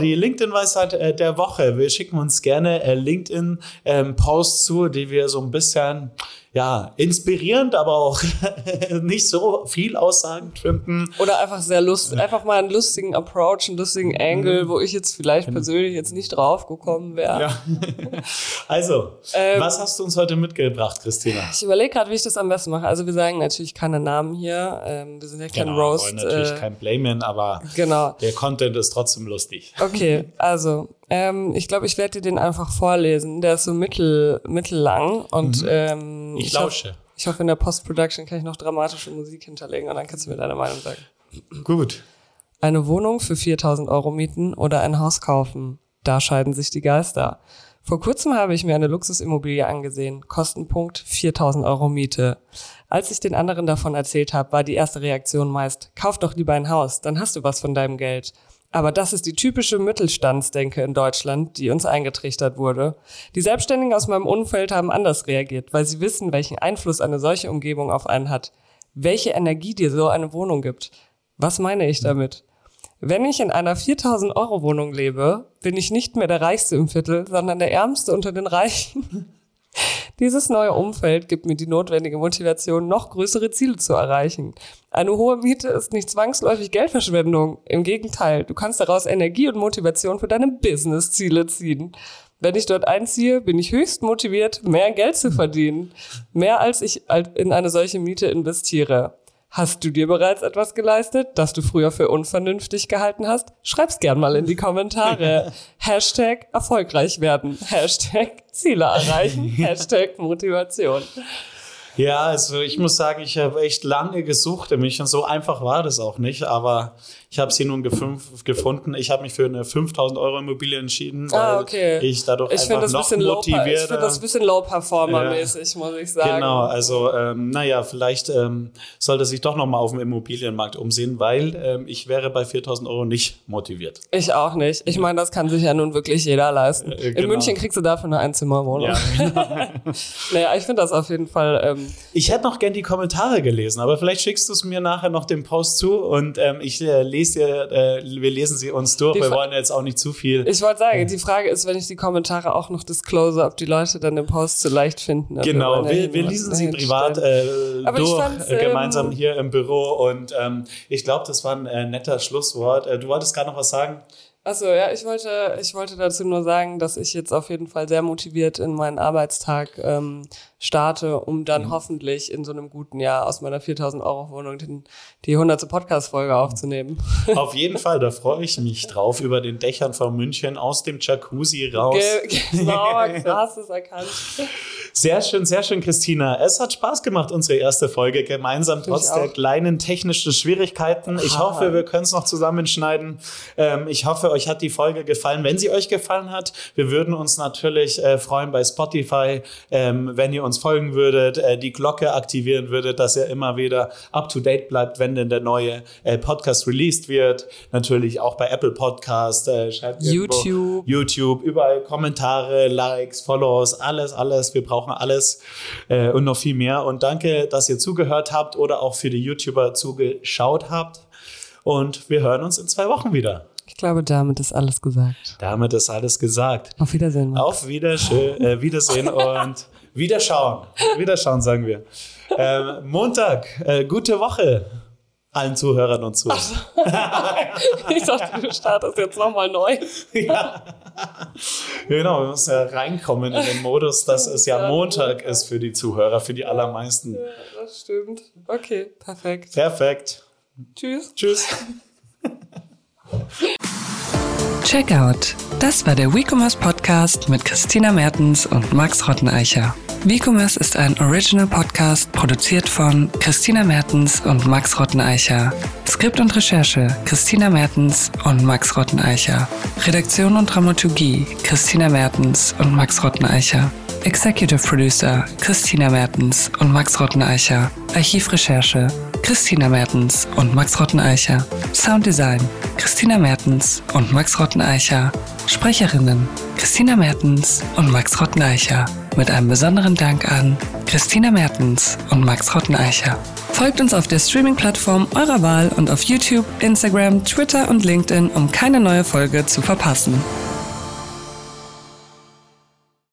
Die LinkedIn-Weisheit äh, der Woche. Wir schicken uns gerne äh, LinkedIn-Posts zu, die wir so ein bisschen ja, inspirierend, aber auch nicht so viel aussagend finden. Oder einfach sehr lustig, einfach mal einen lustigen Approach, einen lustigen Angle, wo ich jetzt vielleicht persönlich jetzt nicht drauf gekommen wäre. Ja. Also, Ähm, was hast du uns heute mitgebracht, Christina? Ich überlege gerade, wie ich das am besten mache. Also wir sagen natürlich keine Namen hier. Ähm, wir sind ja kein Genau, wir Roast. wollen natürlich äh, kein Blamen, aber genau. der Content ist trotzdem lustig. Okay, also ähm, ich glaube, ich werde dir den einfach vorlesen. Der ist so mittel, mittellang und ähm, Mhm. Ich hoff- lausche. ich hoffe, in der Post-Production kann ich noch dramatische Musik hinterlegen und dann kannst du mir deine Meinung sagen. Gut. Eine Wohnung für 4000 Euro mieten oder ein Haus kaufen. Da scheiden sich die Geister. Vor kurzem habe ich mir eine Luxusimmobilie angesehen. Kostenpunkt 4000 Euro Miete. Als ich den anderen davon erzählt habe, war die erste Reaktion meist, kauf doch lieber ein Haus, dann hast du was von deinem Geld. Aber das ist die typische Mittelstandsdenke in Deutschland, die uns eingetrichtert wurde. Die Selbstständigen aus meinem Umfeld haben anders reagiert, weil sie wissen, welchen Einfluss eine solche Umgebung auf einen hat. Welche Energie dir so eine Wohnung gibt. Was meine ich damit? Wenn ich in einer 4000 Euro Wohnung lebe, bin ich nicht mehr der Reichste im Viertel, sondern der Ärmste unter den Reichen. Dieses neue Umfeld gibt mir die notwendige Motivation, noch größere Ziele zu erreichen. Eine hohe Miete ist nicht zwangsläufig Geldverschwendung. Im Gegenteil, du kannst daraus Energie und Motivation für deine Business-Ziele ziehen. Wenn ich dort einziehe, bin ich höchst motiviert, mehr Geld zu verdienen. Mehr als ich in eine solche Miete investiere. Hast du dir bereits etwas geleistet, das du früher für unvernünftig gehalten hast? Schreib's gern mal in die Kommentare. Hashtag erfolgreich werden. Hashtag Ziele erreichen. Hashtag Motivation. Ja, also ich muss sagen, ich habe echt lange gesucht in mich und so einfach war das auch nicht, aber ich habe sie nun gefunden. Ich habe mich für eine 5000 Euro Immobilie entschieden, weil Ah, okay. ich dadurch Ich finde einfach das, noch bisschen low, ich motivierter. find das ein bisschen low-performer-mäßig, muss ich sagen. Genau, also ähm, naja, vielleicht ähm, sollte sich doch noch mal auf dem Immobilienmarkt umsehen, weil ähm, ich wäre bei 4000 Euro nicht motiviert. Ich auch nicht. Ich meine, das kann sich ja nun wirklich jeder leisten. Äh, In genau. München kriegst du dafür eine Einzimmerwohnung. Ja. Naja, ich finde das auf jeden Fall. Ähm, Ich hätte noch gern die Kommentare gelesen, aber vielleicht schickst du es mir nachher noch den Post zu und ähm, ich äh, lese dir, äh, wir lesen sie uns durch. Die Wir Fra- wollen jetzt auch nicht zu viel. ich wollte sagen, die Frage ist, wenn ich die Kommentare auch noch disclose, ob die Leute dann den Post so leicht finden. Genau, wir, wir lesen sie privat äh, durch, äh, ähm, gemeinsam hier im Büro und ähm, ich glaube, das war ein äh, netter Schlusswort. Äh, du wolltest gerade noch was sagen? Achso, ja, ich wollte, ich wollte dazu nur sagen, dass ich jetzt auf jeden Fall sehr motiviert in meinen Arbeitstag ähm, starte, um Mhm. dann hoffentlich in so einem guten Jahr aus meiner 4000 Euro Wohnung den, die 100. Podcast-Folge aufzunehmen. Auf jeden Fall, da freue ich mich drauf, über den Dächern von München aus dem Jacuzzi raus. Ge genau, du hast es erkannt. Sehr schön, sehr schön, Christina. Es hat Spaß gemacht, unsere erste Folge gemeinsam, trotz auch. der kleinen technischen Schwierigkeiten. Ich hoffe, wir können es noch zusammenschneiden. Ähm, ich hoffe, euch hat die Folge gefallen. Wenn sie euch gefallen hat, wir würden uns natürlich äh, freuen bei Spotify, ähm, wenn ihr uns folgen würdet, äh, die Glocke aktivieren würdet, dass ihr immer wieder up to date bleibt, wenn denn der neue äh, Podcast released wird. Natürlich auch bei Apple Podcast. Äh, schreibt YouTube. YouTube, überall Kommentare, Likes, Follows, alles, alles. Wir brauchen alles äh, und noch viel mehr. Und danke, dass ihr zugehört habt oder auch für die YouTuber zugeschaut habt. Und wir hören uns in zwei Wochen wieder. Ich glaube, damit ist alles gesagt. Damit ist alles gesagt. Auf Wiedersehen. Max. Auf Wiederschö äh, Wiedersehen und Wiederschauen. Wiederschauen, sagen wir. Ähm, Montag, äh, gute Woche allen Zuhörern und Zuhörern. Ich dachte, du startest jetzt nochmal neu. Ja. Genau, wir müssen ja reinkommen in den Modus, dass es ja Montag ist für die Zuhörer, für die allermeisten. Ja, das stimmt. Okay, perfekt. Perfekt. Tschüss. Tschüss. Checkout. Das war der WeCommerce Podcast mit Christina Mertens und Max Rotteneicher. WeCommerce ist ein Original Podcast produziert von Christina Mertens und Max Rotteneicher. Skript und Recherche Christina Mertens und Max Rotteneicher. Redaktion und Dramaturgie Christina Mertens und Max Rotteneicher. Executive Producer Christina Mertens und Max Rotteneicher. Archivrecherche Christina Mertens und Max Rotteneicher. Sounddesign Christina Mertens und Max Rotteneicher. Sprecherinnen Christina Mertens und Max Rotteneicher. Mit einem besonderen Dank an Christina Mertens und Max Rotteneicher. Folgt uns auf der Streaming-Plattform eurer Wahl und auf YouTube, Instagram, Twitter und LinkedIn, um keine neue Folge zu verpassen.